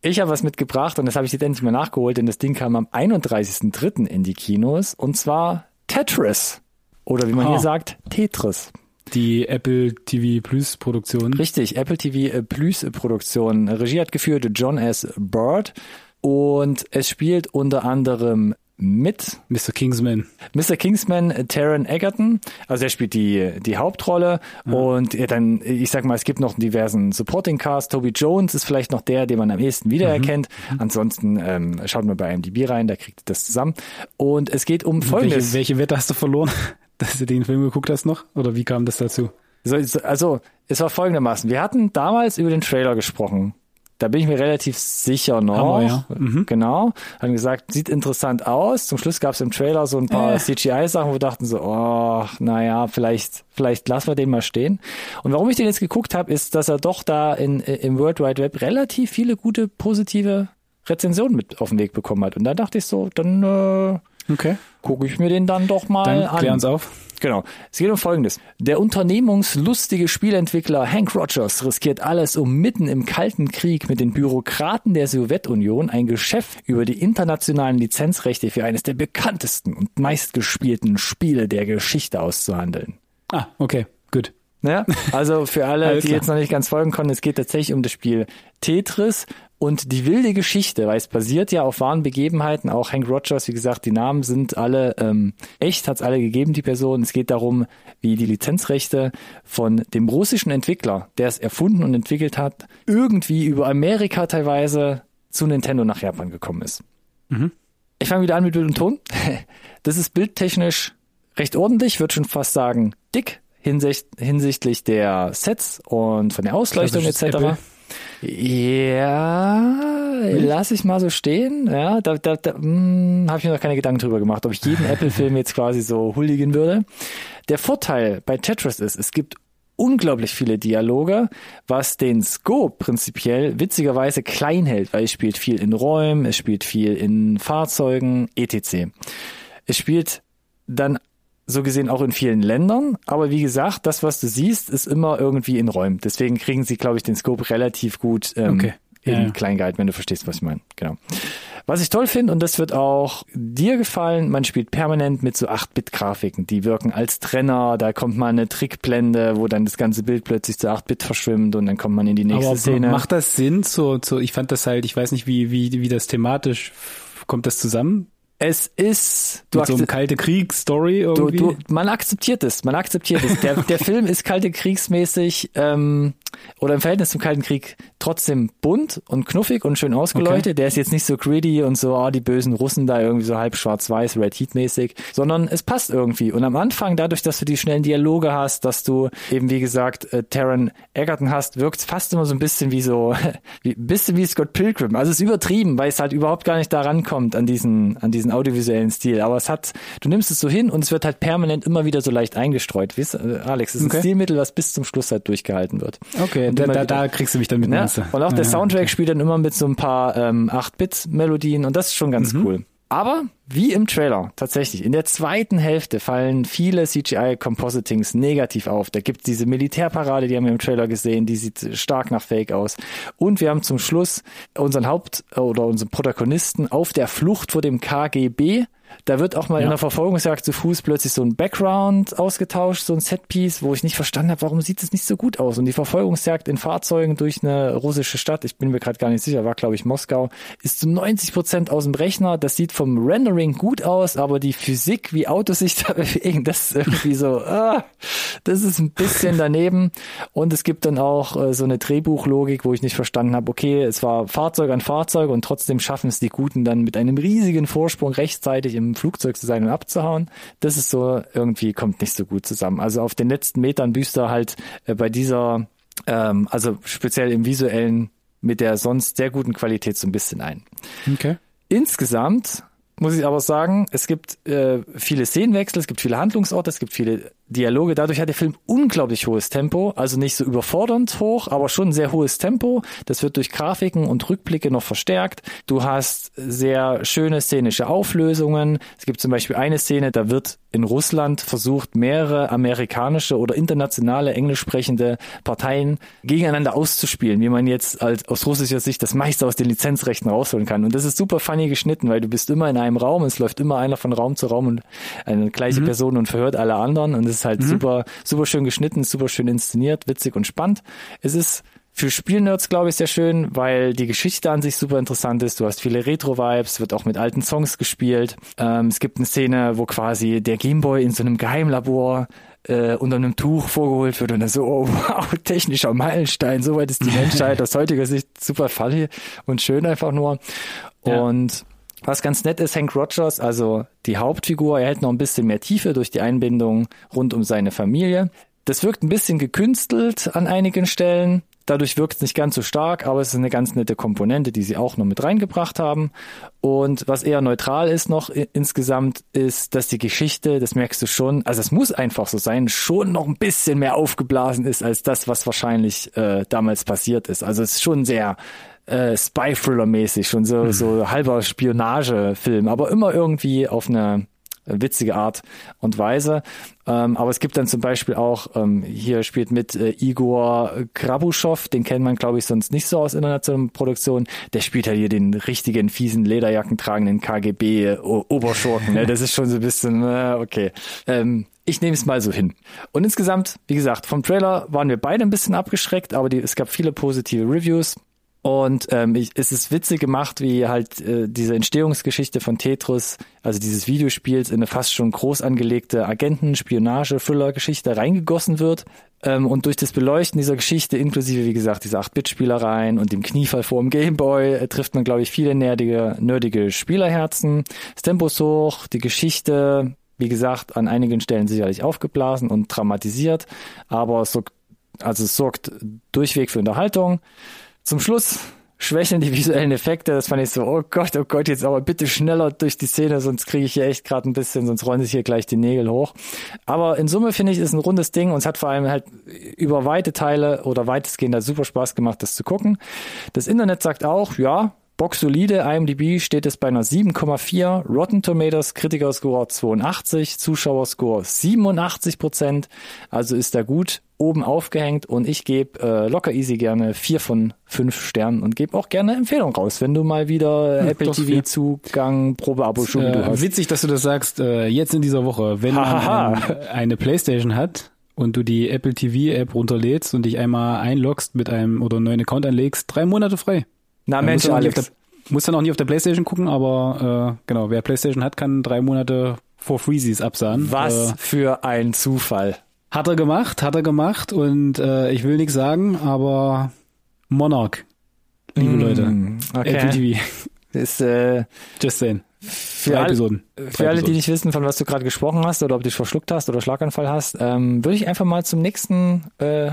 Ich habe was mitgebracht und das habe ich jetzt endlich mal nachgeholt, denn das Ding kam am 31.03. in die Kinos und zwar Tetris. Oder wie man oh. hier sagt, Tetris. Die Apple TV Plus Produktion. Richtig, Apple TV Plus Produktion. Regie hat geführt John S. Bird und es spielt unter anderem mit Mr. Kingsman. Mr. Kingsman, Taron Egerton, also er spielt die, die Hauptrolle mhm. und ja, dann, ich sag mal, es gibt noch einen diversen Supporting Cast. Toby Jones ist vielleicht noch der, den man am ehesten wiedererkennt. Mhm. Ansonsten ähm, schaut mal bei IMDb rein, da kriegt ihr das zusammen. Und es geht um folgendes. Welche, welche Wette hast du verloren? dass du den Film geguckt hast noch? Oder wie kam das dazu? So, also, es war folgendermaßen. Wir hatten damals über den Trailer gesprochen. Da bin ich mir relativ sicher noch. Hammer, ja. Mhm. Genau. Haben gesagt, sieht interessant aus. Zum Schluss gab es im Trailer so ein paar äh. CGI-Sachen, wo wir dachten so, oh, naja, vielleicht, vielleicht lassen wir den mal stehen. Und warum ich den jetzt geguckt habe, ist, dass er doch da in, im World Wide Web relativ viele gute, positive Rezensionen mit auf den Weg bekommen hat. Und da dachte ich so, dann äh, Okay. Gucke ich mir den dann doch mal dann an. Klär uns auf. Genau. Es geht um Folgendes. Der unternehmungslustige Spielentwickler Hank Rogers riskiert alles, um mitten im Kalten Krieg mit den Bürokraten der Sowjetunion ein Geschäft über die internationalen Lizenzrechte für eines der bekanntesten und meistgespielten Spiele der Geschichte auszuhandeln. Ah, okay, gut. Ja, also für alle, die jetzt noch nicht ganz folgen konnten, es geht tatsächlich um das Spiel Tetris und die wilde Geschichte, weil es basiert ja auf wahren Begebenheiten, auch Hank Rogers, wie gesagt, die Namen sind alle ähm, echt, hat es alle gegeben, die Person. Es geht darum, wie die Lizenzrechte von dem russischen Entwickler, der es erfunden und entwickelt hat, irgendwie über Amerika teilweise zu Nintendo nach Japan gekommen ist. Mhm. Ich fange wieder an mit Bild und Ton. Das ist bildtechnisch recht ordentlich, würde schon fast sagen dick hinsicht, hinsichtlich der Sets und von der Ausleuchtung etc. Apple. Ja, lass ich mal so stehen. Ja, da, da, da hm, habe ich mir noch keine Gedanken drüber gemacht, ob ich jeden Apple-Film jetzt quasi so huldigen würde. Der Vorteil bei Tetris ist, es gibt unglaublich viele Dialoge, was den Scope prinzipiell witzigerweise klein hält, weil es spielt viel in Räumen, es spielt viel in Fahrzeugen, etc. Es spielt dann so gesehen auch in vielen Ländern. Aber wie gesagt, das, was du siehst, ist immer irgendwie in Räumen. Deswegen kriegen sie, glaube ich, den Scope relativ gut ähm, okay. in ja, ja. klein gehalten, wenn du verstehst, was ich meine. Genau. Was ich toll finde, und das wird auch dir gefallen, man spielt permanent mit so 8-Bit-Grafiken. Die wirken als Trenner, da kommt mal eine Trickblende, wo dann das ganze Bild plötzlich zu 8-Bit verschwimmt und dann kommt man in die nächste Aber Szene. Macht das Sinn? So, so, ich fand das halt, ich weiß nicht, wie, wie, wie das thematisch kommt das zusammen? Es ist du Mit so einem kalte Krieg-Story irgendwie. Du, du, man akzeptiert es, man akzeptiert es. Der, der Film ist kalte Kriegsmäßig ähm, oder im Verhältnis zum Kalten Krieg trotzdem bunt und knuffig und schön ausgeleuchtet. Okay. Der ist jetzt nicht so greedy und so, oh, die bösen Russen da irgendwie so halb schwarz-weiß, Red Heat-mäßig, sondern es passt irgendwie. Und am Anfang, dadurch, dass du die schnellen Dialoge hast, dass du eben, wie gesagt, äh, Taron Egerton hast, wirkt es fast immer so ein bisschen wie so, wie, ein bisschen wie Scott Pilgrim. Also es ist übertrieben, weil es halt überhaupt gar nicht da rankommt an diesen, an diesen diesen audiovisuellen Stil. Aber es hat, du nimmst es so hin und es wird halt permanent immer wieder so leicht eingestreut. Weißt, äh, Alex, es ist okay. ein Stilmittel, was bis zum Schluss halt durchgehalten wird. Okay, da, da, da, kriegst du mich dann mit. Ja? Und auch der ja, Soundtrack okay. spielt dann immer mit so ein paar ähm, 8-Bit-Melodien und das ist schon ganz mhm. cool. Aber wie im Trailer, tatsächlich, in der zweiten Hälfte fallen viele CGI-Compositings negativ auf. Da gibt es diese Militärparade, die haben wir im Trailer gesehen, die sieht stark nach Fake aus. Und wir haben zum Schluss unseren Haupt- oder unseren Protagonisten auf der Flucht vor dem KGB da wird auch mal ja. in der Verfolgungsjagd zu Fuß plötzlich so ein Background ausgetauscht, so ein Setpiece, wo ich nicht verstanden habe, warum sieht es nicht so gut aus. Und die Verfolgungsjagd in Fahrzeugen durch eine russische Stadt, ich bin mir gerade gar nicht sicher, war glaube ich Moskau, ist zu 90 Prozent aus dem Rechner. Das sieht vom Rendering gut aus, aber die Physik, wie Autos sich da bewegen, das ist irgendwie so, ah, das ist ein bisschen daneben. Und es gibt dann auch äh, so eine Drehbuchlogik, wo ich nicht verstanden habe, okay, es war Fahrzeug an Fahrzeug und trotzdem schaffen es die Guten dann mit einem riesigen Vorsprung rechtzeitig im Flugzeug zu sein und abzuhauen. Das ist so, irgendwie kommt nicht so gut zusammen. Also auf den letzten Metern büßt er halt äh, bei dieser, ähm, also speziell im visuellen, mit der sonst sehr guten Qualität so ein bisschen ein. Okay. Insgesamt muss ich aber sagen, es gibt äh, viele Szenenwechsel, es gibt viele Handlungsorte, es gibt viele Dialoge. Dadurch hat der Film unglaublich hohes Tempo, also nicht so überfordernd hoch, aber schon sehr hohes Tempo. Das wird durch Grafiken und Rückblicke noch verstärkt. Du hast sehr schöne szenische Auflösungen. Es gibt zum Beispiel eine Szene, da wird in Russland versucht, mehrere amerikanische oder internationale englisch sprechende Parteien gegeneinander auszuspielen, wie man jetzt als, aus russischer Sicht das meiste aus den Lizenzrechten rausholen kann. Und das ist super funny geschnitten, weil du bist immer in einem Raum, es läuft immer einer von Raum zu Raum und eine gleiche mhm. Person und verhört alle anderen. Und ist halt mhm. super, super schön geschnitten, super schön inszeniert, witzig und spannend. Es ist für Spielnerds, glaube ich, sehr schön, weil die Geschichte an sich super interessant ist. Du hast viele Retro-Vibes, wird auch mit alten Songs gespielt. Ähm, es gibt eine Szene, wo quasi der Gameboy in so einem Geheimlabor äh, unter einem Tuch vorgeholt wird und dann so, oh, wow, technischer Meilenstein, so weit ist die Menschheit aus heutiger Sicht super funny und schön einfach nur. Ja. Und was ganz nett ist, Hank Rogers, also die Hauptfigur, erhält noch ein bisschen mehr Tiefe durch die Einbindung rund um seine Familie. Das wirkt ein bisschen gekünstelt an einigen Stellen. Dadurch wirkt es nicht ganz so stark, aber es ist eine ganz nette Komponente, die sie auch noch mit reingebracht haben. Und was eher neutral ist noch insgesamt, ist, dass die Geschichte, das merkst du schon, also es muss einfach so sein, schon noch ein bisschen mehr aufgeblasen ist als das, was wahrscheinlich äh, damals passiert ist. Also es ist schon sehr äh, Spy-Thriller-mäßig, schon so, mhm. so halber Spionagefilm, aber immer irgendwie auf eine witzige Art und Weise. Ähm, aber es gibt dann zum Beispiel auch, ähm, hier spielt mit äh, Igor Krabuschow, den kennt man, glaube ich, sonst nicht so aus internationalen Produktionen. Der spielt halt hier den richtigen, fiesen, Lederjacken tragenden KGB-Oberschurken. ne? Das ist schon so ein bisschen, äh, okay. Ähm, ich nehme es mal so hin. Und insgesamt, wie gesagt, vom Trailer waren wir beide ein bisschen abgeschreckt, aber die, es gab viele positive Reviews. Und ähm, ich, es ist witzig gemacht, wie halt äh, diese Entstehungsgeschichte von Tetris, also dieses Videospiels, in eine fast schon groß angelegte Agenten-Spionage-Füller-Geschichte reingegossen wird. Ähm, und durch das Beleuchten dieser Geschichte, inklusive, wie gesagt, diese 8-Bit-Spielereien und dem Kniefall vor dem Gameboy, äh, trifft man, glaube ich, viele nerdige, nerdige Spielerherzen. Das Tempo ist hoch, die Geschichte, wie gesagt, an einigen Stellen sicherlich aufgeblasen und dramatisiert, aber es sorgt, also es sorgt durchweg für Unterhaltung. Zum Schluss schwächeln die visuellen Effekte. Das fand ich so, oh Gott, oh Gott, jetzt aber bitte schneller durch die Szene, sonst kriege ich hier echt gerade ein bisschen, sonst rollen sich hier gleich die Nägel hoch. Aber in Summe finde ich, ist ein rundes Ding und es hat vor allem halt über weite Teile oder weitestgehend halt super Spaß gemacht, das zu gucken. Das Internet sagt auch, ja, Box solide, IMDb steht es bei einer 7,4, Rotten Tomatoes Kritikerscore 82, Zuschauerscore 87 Prozent, also ist da gut oben aufgehängt und ich gebe äh, locker easy gerne vier von fünf Sternen und gebe auch gerne Empfehlung raus, wenn du mal wieder hm, Apple TV Zugang Probeabo schon äh, hast. Witzig, dass du das sagst. Äh, jetzt in dieser Woche, wenn man ein, eine PlayStation hat und du die Apple TV App runterlädst und dich einmal einloggst mit einem oder einen neuen Account anlegst, drei Monate frei. Na Mensch, muss Alex. Der, muss dann auch nicht auf der PlayStation gucken, aber äh, genau, wer PlayStation hat, kann drei Monate for Freezies absahen. Was äh, für ein Zufall. Hat er gemacht, hat er gemacht und äh, ich will nichts sagen, aber Monarch, liebe mm, Leute, okay. Apple TV. Ist, äh, Just saying. Für, all, Episoden. für alle, die nicht wissen, von was du gerade gesprochen hast oder ob du dich verschluckt hast oder Schlaganfall hast, ähm, würde ich einfach mal zum nächsten äh,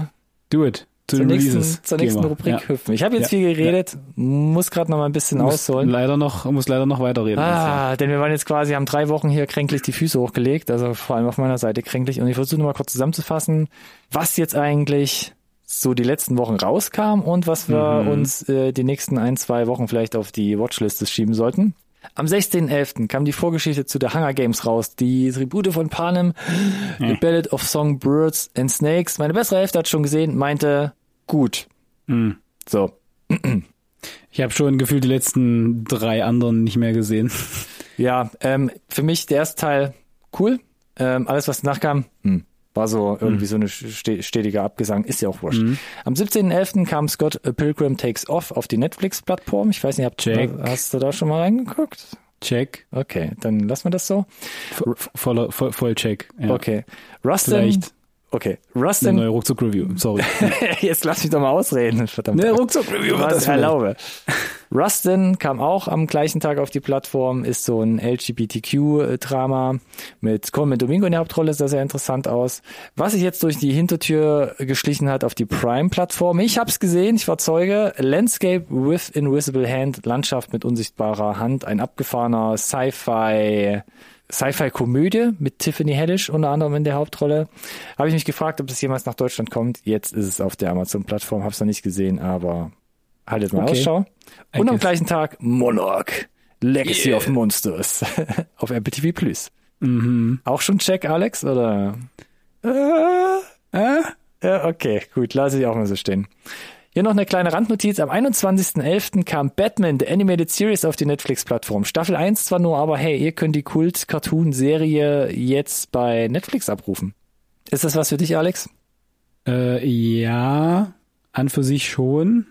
Do it zu zur nächsten, zur nächsten Rubrik ja. hüpfen. Ich habe jetzt ja. viel geredet, ja. muss gerade noch mal ein bisschen muss ausholen. Leider noch, muss leider noch weiterreden. Ah, denn wir waren jetzt quasi, haben drei Wochen hier kränklich die Füße hochgelegt, also vor allem auf meiner Seite kränklich. Und ich versuche noch mal kurz zusammenzufassen, was jetzt eigentlich so die letzten Wochen rauskam und was wir mhm. uns äh, die nächsten ein, zwei Wochen vielleicht auf die Watchliste schieben sollten. Am 16.11. kam die Vorgeschichte zu der Hunger Games raus. Die Tribute von Panem, ja. The Ballad of Songbirds and Snakes. Meine bessere Hälfte hat schon gesehen, meinte, gut. Mhm. So. Ich habe schon gefühlt die letzten drei anderen nicht mehr gesehen. Ja, ähm, für mich der erste Teil cool. Ähm, alles, was nachkam, hm, war so irgendwie mhm. so eine stetige Abgesang, ist ja auch wurscht. Mhm. Am 17.11. kam Scott Pilgrim Takes Off auf die Netflix-Plattform. Ich weiß nicht, habt, Check. hast du da schon mal reingeguckt? Check. Okay, dann lassen wir das so. Voll, voll, voll, voll check. Ja. Okay. Rustin, Vielleicht. Okay. Eine Rustin, neue Ruckzuck-Review, sorry. jetzt lass mich doch mal ausreden, verdammt. Eine Ruckzuck-Review Was das vielleicht. erlaube. Rustin kam auch am gleichen Tag auf die Plattform, ist so ein LGBTQ-Drama mit Coleman Domingo in der Hauptrolle, sah sehr interessant aus. Was sich jetzt durch die Hintertür geschlichen hat auf die Prime-Plattform, ich hab's gesehen, ich war Zeuge, Landscape with Invisible Hand, Landschaft mit unsichtbarer Hand, ein abgefahrener Sci-Fi Sci-Fi-Komödie mit Tiffany Haddish unter anderem in der Hauptrolle. Habe ich mich gefragt, ob das jemals nach Deutschland kommt. Jetzt ist es auf der Amazon-Plattform, hab's noch nicht gesehen, aber haltet mal Okay. Ausschau. Und am gleichen Tag Monarch, Legacy Yeah. of Monsters auf Apple TV Plus. Mhm. Auch schon check, Alex, oder? Äh? Ja, okay, gut, lasse ich auch mal so stehen. Hier noch eine kleine Randnotiz. Am 21.11. kam Batman, The Animated Series, auf die Netflix-Plattform. Staffel 1 zwar nur, aber hey, ihr könnt die Kult-Cartoon-Serie jetzt bei Netflix abrufen. Ist das was für dich, Alex? Äh, ja, an für sich schon.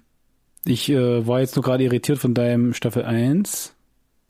Ich äh, war jetzt nur gerade irritiert von deinem Staffel 1.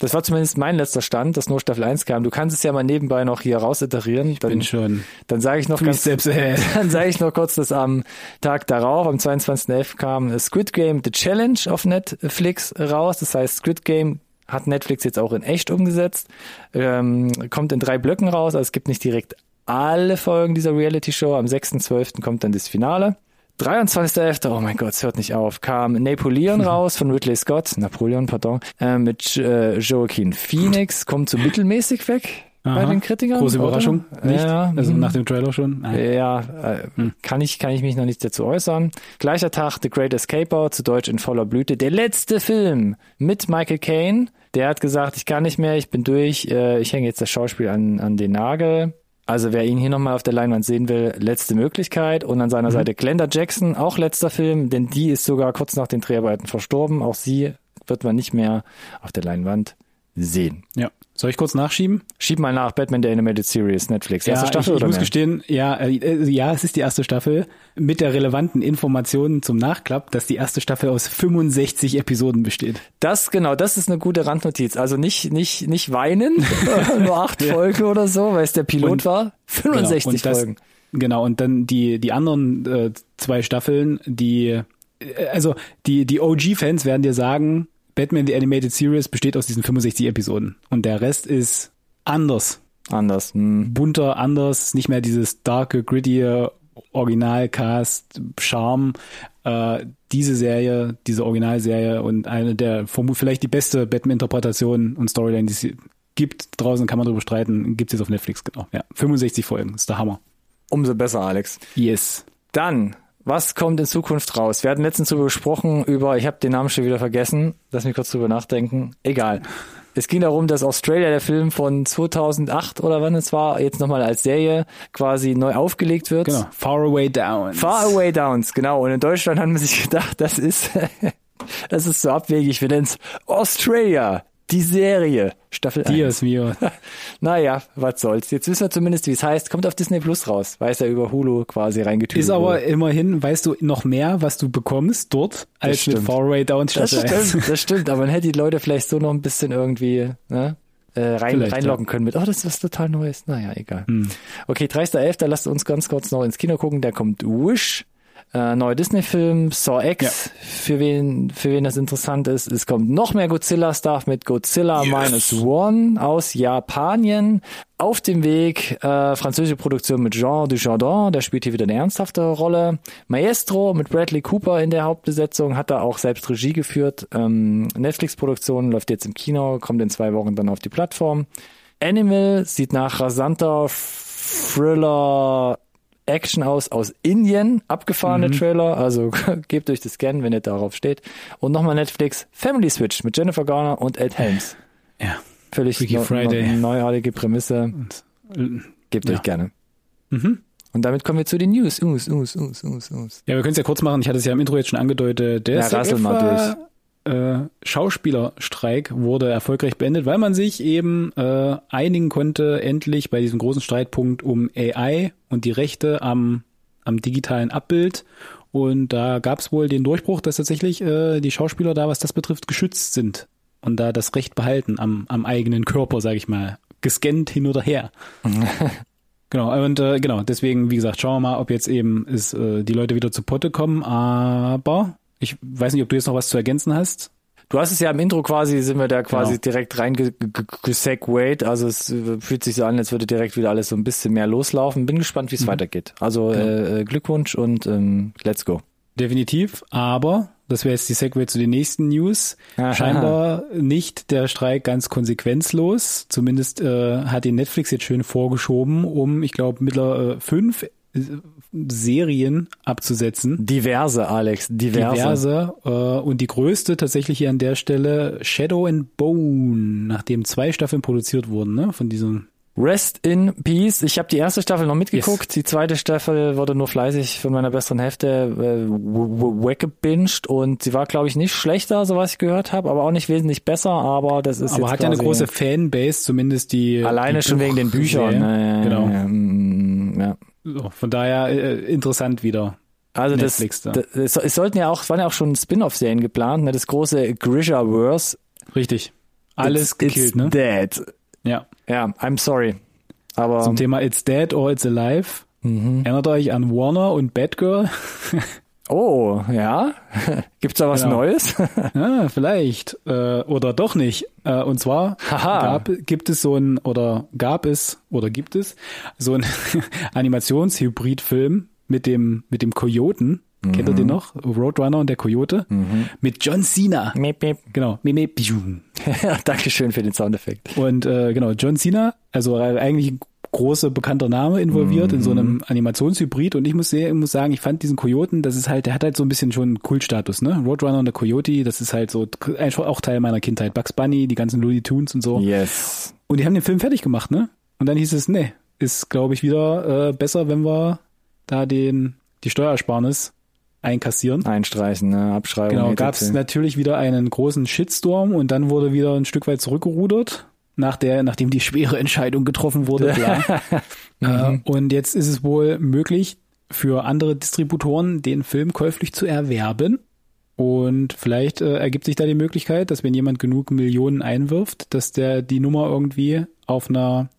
Das war zumindest mein letzter Stand, dass nur Staffel 1 kam. Du kannst es ja mal nebenbei noch hier raus-iterieren. Dann, Bin schon. dann sage ich noch ganz, steps ahead. Dann sage ich noch kurz, dass am Tag darauf, am 22.11. kam Squid Game The Challenge auf Netflix raus. Das heißt, Squid Game hat Netflix jetzt auch in echt umgesetzt. Ähm, kommt in drei Blöcken raus. Also es gibt nicht direkt alle Folgen dieser Reality-Show. Am 6.12. kommt dann das Finale. 23.11., oh mein Gott, es hört nicht auf, kam Napoleon raus von Ridley Scott, Napoleon, pardon, äh, mit äh, Joaquin Phoenix, kommt so mittelmäßig weg bei Aha. den Kritikern. Große oder? Überraschung, nicht? Ja, also hm. nach dem Trailer schon. Nein. Ja, äh, Hm. kann ich kann ich mich noch nicht dazu äußern. Gleicher Tag The Great Escaper, zu Deutsch in voller Blüte. Der letzte Film mit Michael Caine. Der hat gesagt, ich kann nicht mehr, ich bin durch, äh, ich hänge jetzt das Schauspiel an an den Nagel. Also wer ihn hier nochmal auf der Leinwand sehen will, letzte Möglichkeit. Und an seiner Mhm. Seite Glenda Jackson, auch letzter Film, denn die ist sogar kurz nach den Dreharbeiten verstorben. Auch sie wird man nicht mehr auf der Leinwand sehen. Ja. Soll ich kurz nachschieben? Schieb mal nach Batman der Animated Series, Netflix. Erste ja, Staffel ich, ich muss mehr? gestehen, ja, äh, ja, es ist die erste Staffel mit der relevanten Information zum Nachklapp, dass die erste Staffel aus 65 Episoden besteht. Das, genau, das ist eine gute Randnotiz. Also nicht, nicht, nicht weinen, nur acht Folgen oder so, weil es der Pilot Und- war. 65 genau, und das, Folgen. Genau, und dann die, die anderen äh, zwei Staffeln, die, äh, also die, die OG-Fans werden dir sagen, Batman The Animated Series besteht aus diesen 65 Episoden. Und der Rest ist anders. Anders. Hm. bunter, anders, nicht mehr dieses darke, gritty Originalcast, Charme. Äh, diese Serie, diese Originalserie und eine der vielleicht die beste Batman-Interpretation und Storyline, die es gibt. Draußen kann man darüber streiten. Gibt es jetzt auf Netflix, genau. Ja, 65 Folgen, ist der Hammer. Umso besser, Alex. Yes. Dann, was kommt in Zukunft raus? Wir hatten letztens darüber gesprochen, über, ich habe den Namen schon wieder vergessen, lass mich kurz drüber nachdenken. Egal. Es ging darum, dass Australia, der Film von 2008 oder wann es war, jetzt nochmal als Serie quasi neu aufgelegt wird. Genau. Far Away Down. Far Away Downs, genau. Und in Deutschland haben wir sich gedacht, das ist, das ist so abwegig. Wir nennen es Australia, die Serie, Staffel 1. Dios mio. Naja, was soll's. Jetzt wissen wir zumindest, wie es heißt. Kommt auf Disney Plus raus. Weiß ja über Hulu quasi reingetütet. Ist aber wurde. immerhin, weißt du noch mehr, was du bekommst dort, als mit. Far Away Down Das Staffel 1. stimmt, das stimmt. Aber man hätte die Leute vielleicht so noch ein bisschen irgendwie ne, äh, rein, Vielleicht, reinlocken können mit, oh, das ist was total Neues. Naja, egal. Hm. Okay, 30.11., lasst uns ganz kurz noch ins Kino gucken. Da kommt Wish, äh, neuer Disney-Film, Saw X, für wen für wen das interessant ist. Es kommt noch mehr Godzilla-Stuff mit Godzilla Minus One aus Japanien. Auf dem Weg äh, französische Produktion mit Jean Dujardin, der spielt hier wieder eine ernsthafte Rolle. Maestro mit Bradley Cooper in der Hauptbesetzung, hat da auch selbst Regie geführt. Ähm, Netflix-Produktion läuft jetzt im Kino, kommt in zwei Wochen dann auf die Plattform. Animal sieht nach rasanter Thriller Action aus aus Indien, abgefahrene Mhm. Trailer, also gebt euch das Scan, wenn ihr darauf steht. Und nochmal Netflix Family Switch mit Jennifer Garner und Ed Helms. Ja. Völlig neu- neuartige Prämisse. Und, äh, Gebt Ja. euch gerne. mhm. Und damit kommen wir zu den News. Us, us, us, us, us. Ja, wir können es ja kurz machen. Ich hatte es ja im Intro jetzt schon angedeutet. Der Ja, rassel mal äh, Schauspielerstreik wurde erfolgreich beendet, weil man sich eben äh, einigen konnte, endlich bei diesem großen Streitpunkt um AI und die Rechte am, am digitalen Abbild. Und da gab es wohl den Durchbruch, dass tatsächlich äh, die Schauspieler da, was das betrifft, geschützt sind und da das Recht behalten am, am eigenen Körper, sage ich mal, gescannt hin oder her. Genau, und äh, genau, deswegen, wie gesagt, schauen wir mal, ob jetzt eben ist, äh, die Leute wieder zu Potte kommen, aber ich weiß nicht, ob du jetzt noch was zu ergänzen hast. Du hast es ja im Intro quasi, sind wir da quasi Genau. direkt reingesegwayt. Also es äh, fühlt sich so an, als würde direkt wieder alles so ein bisschen mehr loslaufen. Bin gespannt, Mhm. wie es weitergeht. Also äh, äh, Glückwunsch und ähm, let's go. Definitiv, aber das wäre jetzt die Segway zu den nächsten News. Aha. Scheinbar nicht der Streik ganz konsequenzlos. Zumindest äh, hat ihn Netflix jetzt schön vorgeschoben, um, ich glaube, mittler äh, fünf äh, Serien abzusetzen. Diverse, Alex, diverse. Diverse. Äh, und die größte tatsächlich hier an der Stelle Shadow and Bone, nachdem zwei Staffeln produziert wurden, ne? Von diesem. Rest in Peace. Ich habe die erste Staffel noch mitgeguckt. Die zweite Staffel wurde nur fleißig von meiner besseren Hälfte äh, weggebinged und sie war, glaube ich, nicht schlechter, so was ich gehört habe, aber auch nicht wesentlich besser. Aber das ist Aber hat ja eine große Fanbase, zumindest die. alleine die schon wegen den Büchern. Ne? Genau. Ja, ja. So, von daher äh, interessant wieder. Also das, Netflix da. das, es, es sollten ja auch, es waren ja auch schon Spin-off-Serien geplant, ne? Das große Grisha-Verse. Richtig. Alles it's, gekillt, it's ne? Dead. Ja. Ja, I'm sorry. Aber Zum Thema It's Dead or It's Alive. Mhm. Erinnert euch an Warner und Batgirl? oh, ja. Gibt's da was Genau. Neues? ja, vielleicht. Äh, oder doch nicht. Äh, und zwar gab, gibt es so ein, oder gab es, oder gibt es so ein Animationshybridfilm mit dem, mit dem Kojoten. Kennt ihr den noch? Roadrunner und der Kojote. Mit John Cena. Meep, meep. Genau. Meh, pschum. Dankeschön für den Soundeffekt. Und äh, genau, John Cena, also eigentlich ein großer bekannter Name involviert in so einem Animationshybrid und ich muss, sehr, muss sagen, ich fand diesen Kojoten, das ist halt, der hat halt so ein bisschen schon Kultstatus, ne? Roadrunner und der Coyote, das ist halt so einfach auch Teil meiner Kindheit. Bugs Bunny, die ganzen Looney Tunes und so. Yes. Und die haben den Film fertig gemacht, ne? Und dann hieß es, nee, ist glaube ich wieder äh, besser, wenn wir da den die Steuersparnis einkassieren. Einstreichen, ne? Abschreibung. Genau, gab es natürlich wieder einen großen Shitstorm und dann wurde wieder ein Stück weit zurückgerudert, nach der, nachdem die schwere Entscheidung getroffen wurde. Klar. äh, und jetzt ist es wohl möglich für andere Distributoren, den Film käuflich zu erwerben. Und vielleicht äh, ergibt sich da die Möglichkeit, dass wenn jemand genug Millionen einwirft, dass der die Nummer irgendwie auf einer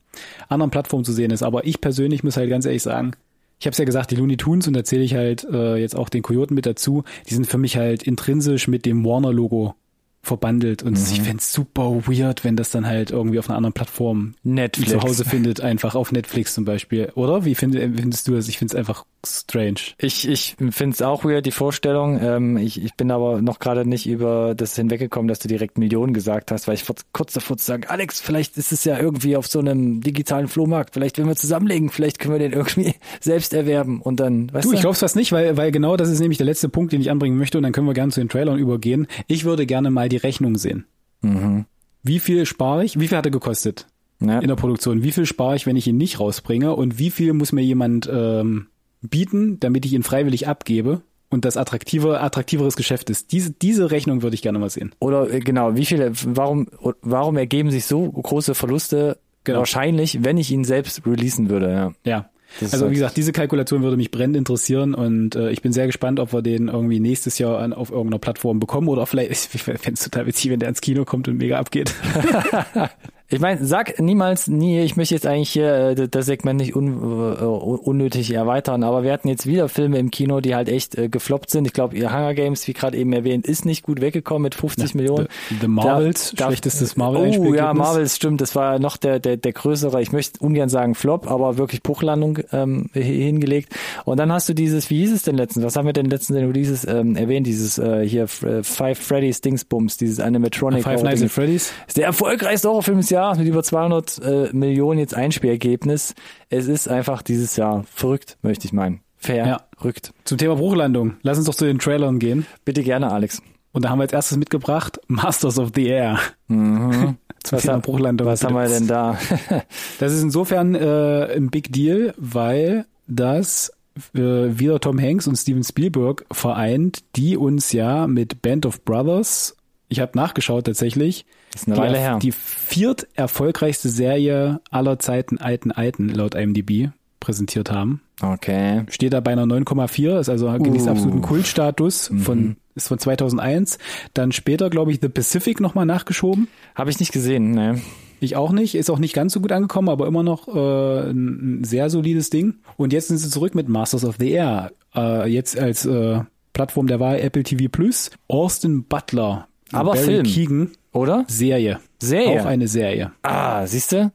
anderen Plattform zu sehen ist. Aber ich persönlich muss halt ganz ehrlich sagen, ich habe es ja gesagt, die Looney Tunes und da zähle ich halt äh, jetzt auch den Kojoten mit dazu, die sind für mich halt intrinsisch mit dem Warner-Logo verbandelt und ich fänd's super weird, wenn das dann halt irgendwie auf einer anderen Plattform Netflix. zu Hause findet, einfach auf Netflix zum Beispiel. Oder? Wie find, findest du das? Ich find's einfach strange. Ich, ich finde es auch weird, die Vorstellung. Ähm, ich, ich bin aber noch gerade nicht über das hinweggekommen, dass du direkt Millionen gesagt hast, weil ich kurz davor zu sagen, Alex, vielleicht ist es ja irgendwie auf so einem digitalen Flohmarkt, vielleicht wenn wir zusammenlegen, vielleicht können wir den irgendwie selbst erwerben und dann, weißt Du, du? ich glaub's fast nicht, weil, weil genau das ist nämlich der letzte Punkt, den ich anbringen möchte und dann können wir gerne zu den Trailern übergehen. Ich würde gerne mal die Rechnung sehen. Mhm. Wie viel spare ich? Wie viel hat er gekostet Ja. in der Produktion? Wie viel spare ich, wenn ich ihn nicht rausbringe? Und wie viel muss mir jemand ähm, bieten, damit ich ihn freiwillig abgebe? Und das attraktive, attraktiveres Geschäft ist. Diese, diese Rechnung würde ich gerne mal sehen. Oder äh, genau, wie viele, warum, warum ergeben sich so große Verluste Genau. wahrscheinlich, wenn ich ihn selbst releasen würde, ja. Ja. Also wie gesagt, diese Kalkulation würde mich brennend interessieren und äh, ich bin sehr gespannt, ob wir den irgendwie nächstes Jahr an, auf irgendeiner Plattform bekommen oder vielleicht, ich fände es total witzig, wenn der ins Kino kommt und mega abgeht. Ich meine, sag niemals nie, ich möchte jetzt eigentlich hier äh, das Segment nicht un, äh, unnötig erweitern, aber wir hatten jetzt wieder Filme im Kino, die halt echt äh, gefloppt sind. Ich glaube, ihr Hunger Games, wie gerade eben erwähnt, ist nicht gut weggekommen mit 50 Millionen. The, The Marvels, Da- schlechtestes Marvel-Einspielergebnis. Oh ja, Marvels, stimmt. Das war noch der, der, der größere, ich möchte ungern sagen Flop, aber wirklich Bruchlandung ähm, hi- hingelegt. Und dann hast du dieses, wie hieß es denn letztens? Was haben wir denn letztens denn über dieses ähm, erwähnt? Dieses äh, hier Five Freddy's Dingsbums, dieses Animatronic. Five Nights at Freddy's. ist der erfolgreichste Horrorfilm des Jahres mit über 200 äh, Millionen jetzt Einspielergebnis. Es ist einfach dieses Jahr verrückt, möchte ich meinen. Ja. Verrückt. Zum Thema Bruchlandung. Lass uns doch zu den Trailern gehen. Bitte gerne, Alex. Und da haben wir als erstes mitgebracht Masters of the Air. Mhm. Zum Was, Thema haben- Bruchlandung. was haben wir denn da? Das ist insofern äh, ein Big Deal, weil das äh, wieder Tom Hanks und Steven Spielberg vereint, die uns ja mit Band of Brothers, ich habe nachgeschaut tatsächlich, ist eine die, Weile her. die viert erfolgreichste Serie aller Zeiten alten Alten laut IMDb präsentiert haben. Okay. Steht da bei einer 9,4, ist also genießt Uh. absoluten Kultstatus von ist von 2001. Dann später, glaube ich, The Pacific nochmal nachgeschoben. Habe ich nicht gesehen, ne. Ich auch nicht, ist auch nicht ganz so gut angekommen, aber immer noch äh, ein sehr solides Ding. Und jetzt sind sie zurück mit Masters of the Air. Äh, jetzt als äh, Plattform der Wahl Apple TV Plus. Austin Butler. Aber Barry Film. Keegan. Oder? Serie. Serie. Auch eine Serie. Ah, siehst du?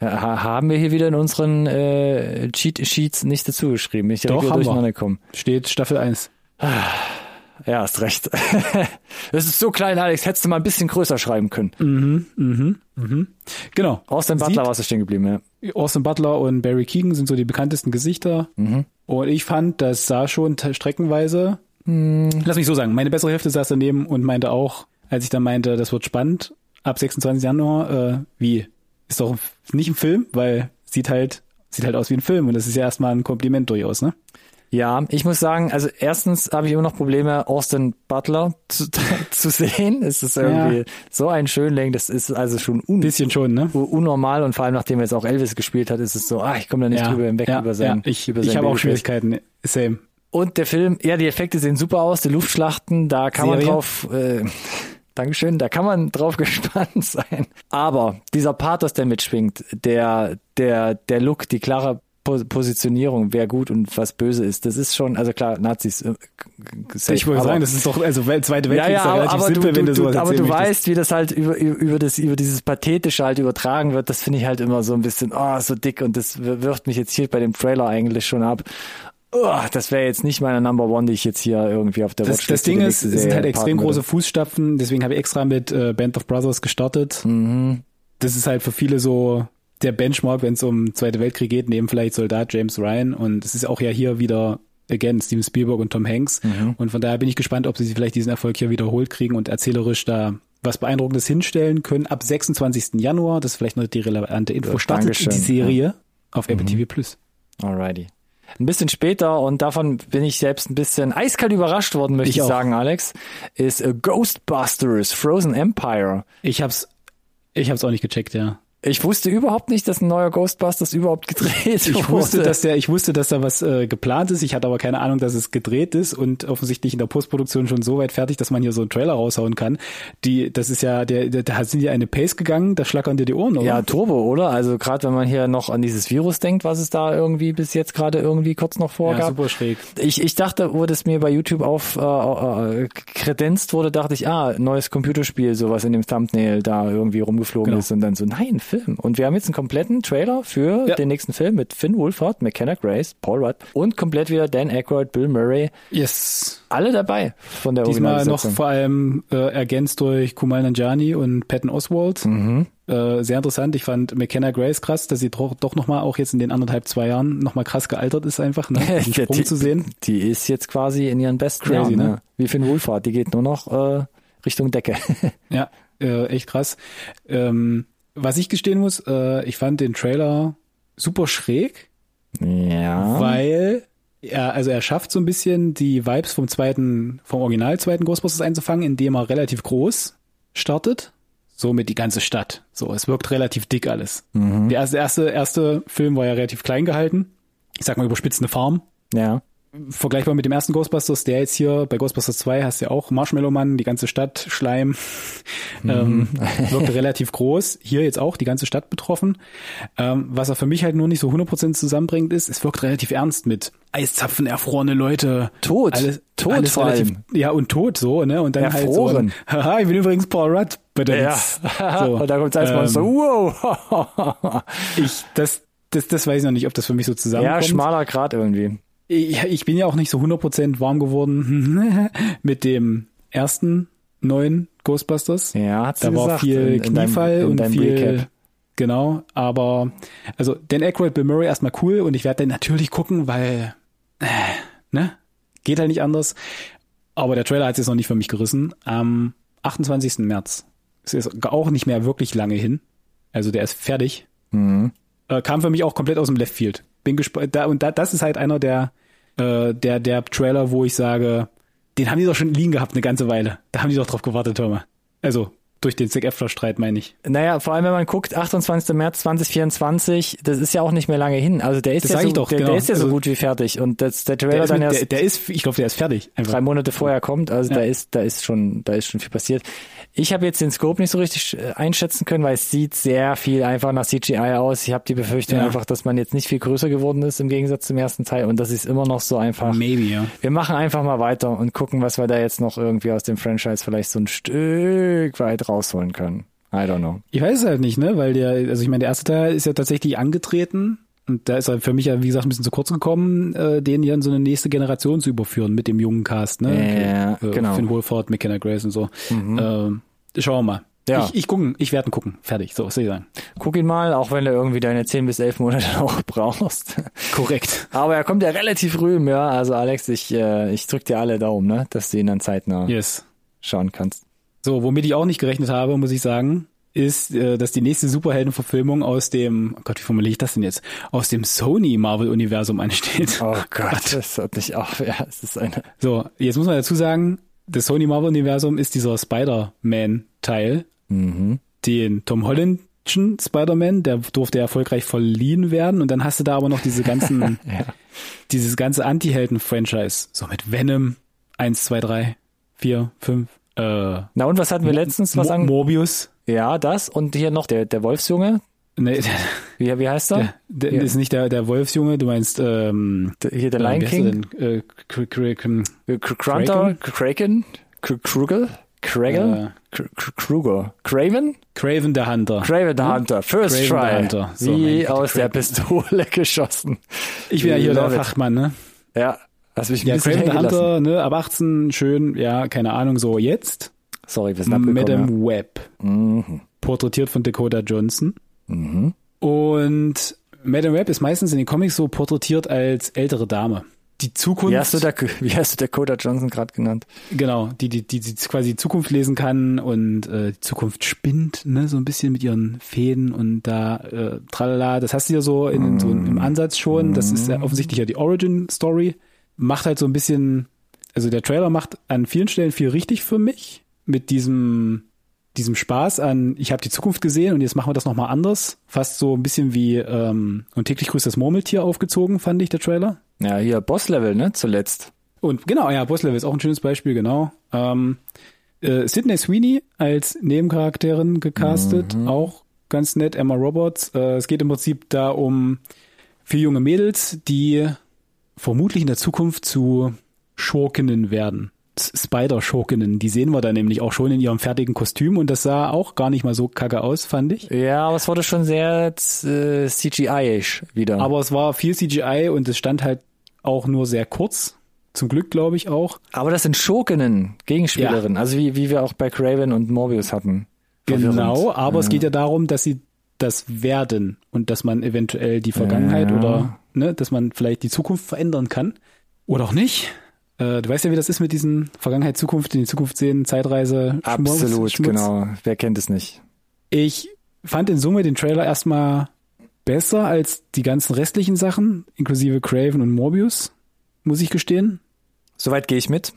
Haben wir hier wieder in unseren äh, Cheat Sheets nicht dazu geschrieben. Ich Doch, haben durcheinander kommen. Steht Staffel 1. Ja, hast recht. das ist so klein, Alex. Hättest du mal ein bisschen größer schreiben können. Genau. Austin Butler Sieht- warst du stehen geblieben, ja. Austin Butler und Barry Keegan sind so die bekanntesten Gesichter. Mhm. Und ich fand, das sah schon streckenweise. Lass mich so sagen, meine bessere Hälfte saß daneben und meinte auch, als ich dann meinte, das wird spannend, ab 26. Januar, äh, wie? Ist doch nicht ein Film, weil sieht halt, sieht halt aus wie ein Film und das ist ja erstmal ein Kompliment durchaus, ne? Ja, ich muss sagen, also erstens habe ich immer noch Probleme, Austin Butler zu, zu sehen. Es ist irgendwie Ja. so ein Schönling, das ist also schon un Bisschen schon, ne? unnormal und vor allem nachdem er jetzt auch Elvis gespielt hat, ist es so, ah, ich komme da nicht drüber hinweg ja, über sein, ja. Ich, über ich sein habe auch. Schwierigkeiten. Same. Und der Film, ja, die Effekte sehen super aus, die Luftschlachten, da kann man Serie? drauf, äh, Dankeschön, da kann man drauf gespannt sein. Aber dieser Pathos, der mitschwingt, der, der, der Look, die klare Po- Positionierung, wer gut und was böse ist, das ist schon, also klar, Nazis. Äh, safe, Ich wollte sagen, das ist doch, also Zweite Weltkrieg ja, ist ja ja, aber, relativ aber, simpel, du, wenn du, du sowas aber du möchtest. weißt, wie das halt über, über, über das, über dieses Pathetische halt übertragen wird, das finde ich halt immer so ein bisschen, oh, so dick und das wirft mich jetzt hier bei dem Trailer eigentlich schon ab. Oh, das wäre jetzt nicht meine Number One, die ich jetzt hier irgendwie auf der Das, Watchlist das Ding der ist, es sind halt extrem große würde. Fußstapfen, deswegen habe ich extra mit äh, Band of Brothers gestartet. Mhm. Das ist halt für viele so der Benchmark, wenn es um Zweite Weltkrieg geht, neben vielleicht Soldat James Ryan und es ist auch ja hier wieder again Steven Spielberg und Tom Hanks Mhm. und von daher bin ich gespannt, ob sie vielleicht diesen Erfolg hier wiederholt kriegen und erzählerisch da was Beeindruckendes hinstellen können. Ab 26. Januar, das ist vielleicht noch die relevante Info, Ja, startet Dankeschön. die Serie auf Mhm. Apple TV Plus. Alrighty. Ein bisschen später, und davon bin ich selbst ein bisschen eiskalt überrascht worden, möchte Ich ich, sagen, Alex, ist äh, Ghostbusters Frozen Empire. Ich hab's, ich hab's auch nicht gecheckt, ja. Ich wusste überhaupt nicht, dass ein neuer Ghostbusters überhaupt gedreht Ich wusste, wurde. dass der, ich wusste, dass da was äh, geplant ist. Ich hatte aber keine Ahnung, dass es gedreht ist und offensichtlich in der Postproduktion schon so weit fertig, dass man hier so einen Trailer raushauen kann. Die, das ist ja, der, der da sind ja eine Pace gegangen, da schlackern dir die Ohren, oder? Ja, Turbo, oder? Also gerade wenn man hier noch an dieses Virus denkt, was es da irgendwie bis jetzt gerade irgendwie kurz noch ja vorgab. super schräg. ich, ich dachte, wo das mir bei YouTube auf äh, äh, kredenzt wurde, dachte ich, ah, neues Computerspiel, sowas in dem Thumbnail da irgendwie rumgeflogen Genau. ist und dann so, nein, Film. Und wir haben jetzt einen kompletten Trailer für Ja. den nächsten Film mit Finn Wolfhard, McKenna Grace, Paul Rudd und komplett wieder Dan Aykroyd, Bill Murray, Yes. alle dabei von der Diesmal noch vor allem äh, ergänzt durch Kumail Nanjiani und Patton Oswalt. Mhm. Äh, sehr interessant. Ich fand McKenna Grace krass, dass sie doch, doch nochmal auch jetzt in den anderthalb, zwei Jahren nochmal krass gealtert ist einfach, ne? Diesen Sprung die, zu sehen. Die ist jetzt quasi in ihren besten Crazy, Jahren, ne? ne? Wie Finn Wolfhard, die geht nur noch äh, Richtung Decke. Ja, äh, echt krass. Ähm, was ich gestehen muss, äh, ich fand den Trailer super schräg, ja. weil er, also er schafft so ein bisschen die Vibes vom zweiten, vom Original zweiten Ghostbusters einzufangen, indem er relativ groß startet. So mit die ganze Stadt. So, es wirkt relativ dick alles. Der erste, erste, erste Film war ja relativ klein gehalten. Ich sag mal überspitzt eine Farm. ja. Vergleichbar mit dem ersten Ghostbusters, der jetzt hier bei Ghostbusters 2 hast du ja auch Marshmallow Mann, die ganze Stadt, Schleim, ähm, wirkte relativ groß. Hier jetzt auch die ganze Stadt betroffen. Ähm, was er für mich halt nur nicht so 100% zusammenbringt ist, es wirkt relativ ernst mit Eiszapfen, erfrorene Leute. Tot. Alles, Tot alles vor relativ, allem. Ja, und tot so, ne? Und dann Erfroren. halt so, haha, ich bin übrigens Paul Rudd. Ja. So, und da kommt erstmal ähm, so, wow. Ich, das, das, das weiß ich noch nicht, ob das für mich so ja, zusammenkommt. schmaler Grad irgendwie. Ich, ich bin ja auch nicht so 100% warm geworden mit dem ersten neuen Ghostbusters. Ja, hat sie da war gesagt, viel in- in deinem- Kniefall in und viel Recap. genau, aber also Dan Aykroyd, Bill Murray erstmal cool und ich werde den natürlich gucken, weil äh, ne, geht halt nicht anders. Aber der Trailer hat es jetzt noch nicht für mich gerissen. Am 28. März. Es ist auch nicht mehr wirklich lange hin. Also der ist fertig. Mhm. Äh, kam für mich auch komplett aus dem Left Field. Bin gespannt. Da, und da, das ist halt einer der, äh, der, der Trailer, wo ich sage, den haben die doch schon liegen gehabt eine ganze Weile. Da haben die doch drauf gewartet, Thomas. Also durch den Zac Efron-Streit, meine ich. Naja, vor allem wenn man guckt, 28. März 2024, das ist ja auch nicht mehr lange hin. Also der ist Das ja so, doch, der, genau. der ist ja so Also- gut wie fertig und das, der Trailer Der ist, dann mit, erst der, der ist, ich glaube, der ist fertig. Einfach. drei Monate vorher kommt. Also da Ja. ist, da ist schon, da ist schon viel passiert. Ich habe jetzt den Scope nicht so richtig äh, einschätzen können, weil es sieht sehr viel einfach nach CGI aus. Ich habe die Befürchtung Ja. einfach, dass man jetzt nicht viel größer geworden ist im Gegensatz zum ersten Teil und das ist immer noch so einfach. Maybe, ja. Wir machen einfach mal weiter und gucken, was wir da jetzt noch irgendwie aus dem Franchise vielleicht so ein Stück weit rausholen können. I don't know. Ich weiß es halt nicht, ne? Weil der, also ich meine, der erste Teil ist ja tatsächlich angetreten und da ist er für mich ja, wie gesagt, ein bisschen zu kurz gekommen, äh, den hier in so eine nächste Generation zu überführen mit dem jungen Cast, ne? Ja, äh, genau. Finn Wolford, McKenna Grace und so. Ähm, schauen wir mal. Ja. Ich, ich gucken, ich werde ihn gucken. Fertig, so, was soll ich sagen. Guck ihn mal, auch wenn du irgendwie deine 10 bis 11 Monate noch brauchst. Korrekt. Aber er kommt ja relativ rühm, ja. Also Alex, ich, äh, ich drück dir alle Daumen, ne? dass du ihn dann zeitnah Yes. schauen kannst. So, womit ich auch nicht gerechnet habe, muss ich sagen, ist, äh, dass die nächste Superheldenverfilmung aus dem, oh Gott, wie formuliere ich das denn jetzt? Aus dem Sony Marvel Universum ansteht. Oh Gott, das hört nicht auf. Ja, es ist eine. So, jetzt muss man dazu sagen, das Sony Marvel Universum ist dieser Spider-Man Teil, Mhm. den Tom Hollandschen Spider-Man, der durfte erfolgreich verliehen werden und dann hast du da aber noch diese ganzen, Ja. dieses ganze Anti-Helden-Franchise, so mit Venom, eins, zwei, drei, vier, fünf, äh, Na und was hatten wir letztens? Was Mo an? Morbius, Ja, das und hier noch der der Wolfsjunge. Nee, Wie, wie heißt er? der, der Ja. ist nicht der, der Wolfsjunge, du meinst, ähm, Der- Hier der äh, Lion King. Äh, Kr- Kr- Kr- Äh, Kr- Grunter, Kraken, Kr- Krugel, Kragel, Kr- Kr- Kruger, Craven, Craven the Hunter. Craven the Hunter, First Craven Try, Hunter. So, wie aus der Craven. Pistole geschossen. ich bin ja hier der. Fachmann, ne? Ja, hast mich ein Ja, Craven the. Hunter, ne, ab 18, schön, ja, keine Ahnung, so jetzt. Sorry, wir sind abgekommen. Madame ja. Mhm. porträtiert von Dakota Johnson. Mhm. Und Madame Web ist meistens in den Comics so porträtiert als ältere Dame. Die Zukunft, Wie hast du, da, wie hast du Dakota Johnson gerade genannt? genau, die, die, die, die quasi die Zukunft lesen kann und äh, die Zukunft spinnt, ne, so ein bisschen mit ihren Fäden und da äh, tralala, das hast du ja so, in, so im Ansatz schon. Das ist ja offensichtlich ja die Origin-Story. Macht halt so ein bisschen, also der Trailer macht an vielen Stellen viel richtig für mich mit diesem diesem Spaß an, ich habe die Zukunft gesehen und jetzt machen wir das nochmal anders. Fast so ein bisschen wie ähm, und täglich grüßt das Murmeltier aufgezogen, fand ich, der Trailer. Ja, hier Boss-Level, ne, zuletzt. Und genau, ja, Bosslevel ist auch ein schönes Beispiel, genau. Ähm, äh, Sidney Sweeney als Nebencharakterin gecastet, auch ganz nett. Emma Roberts. Äh, es geht im Prinzip da um vier junge Mädels, die vermutlich in der Zukunft zu Schurkinnen werden. Spider-Schurkinnen. Die sehen wir da nämlich auch schon in ihrem fertigen Kostüm und das sah auch gar nicht mal so kacke aus, fand ich. Ja, aber es wurde schon sehr äh, CGI-ish wieder. Aber es war viel CGI und es stand halt auch nur sehr kurz. Zum Glück, glaube ich, auch. Aber das sind Schurkinnen, Gegenspielerinnen, also wie, wie wir auch bei Craven und Morbius hatten. Verwirrend. Genau, aber es geht ja darum, dass sie das werden und dass man eventuell die Vergangenheit Ja. oder ne, dass man vielleicht die Zukunft verändern kann. Oder auch nicht. Äh, du weißt ja, wie das ist mit diesen Vergangenheit, Zukunft, in die Zukunft sehen, Zeitreise, Schmutz, Absolut, Schmutz. genau. Wer kennt es nicht? Ich fand in Summe den Trailer erstmal besser als die ganzen restlichen Sachen, inklusive Craven und Morbius, muss ich gestehen. Soweit gehe ich mit.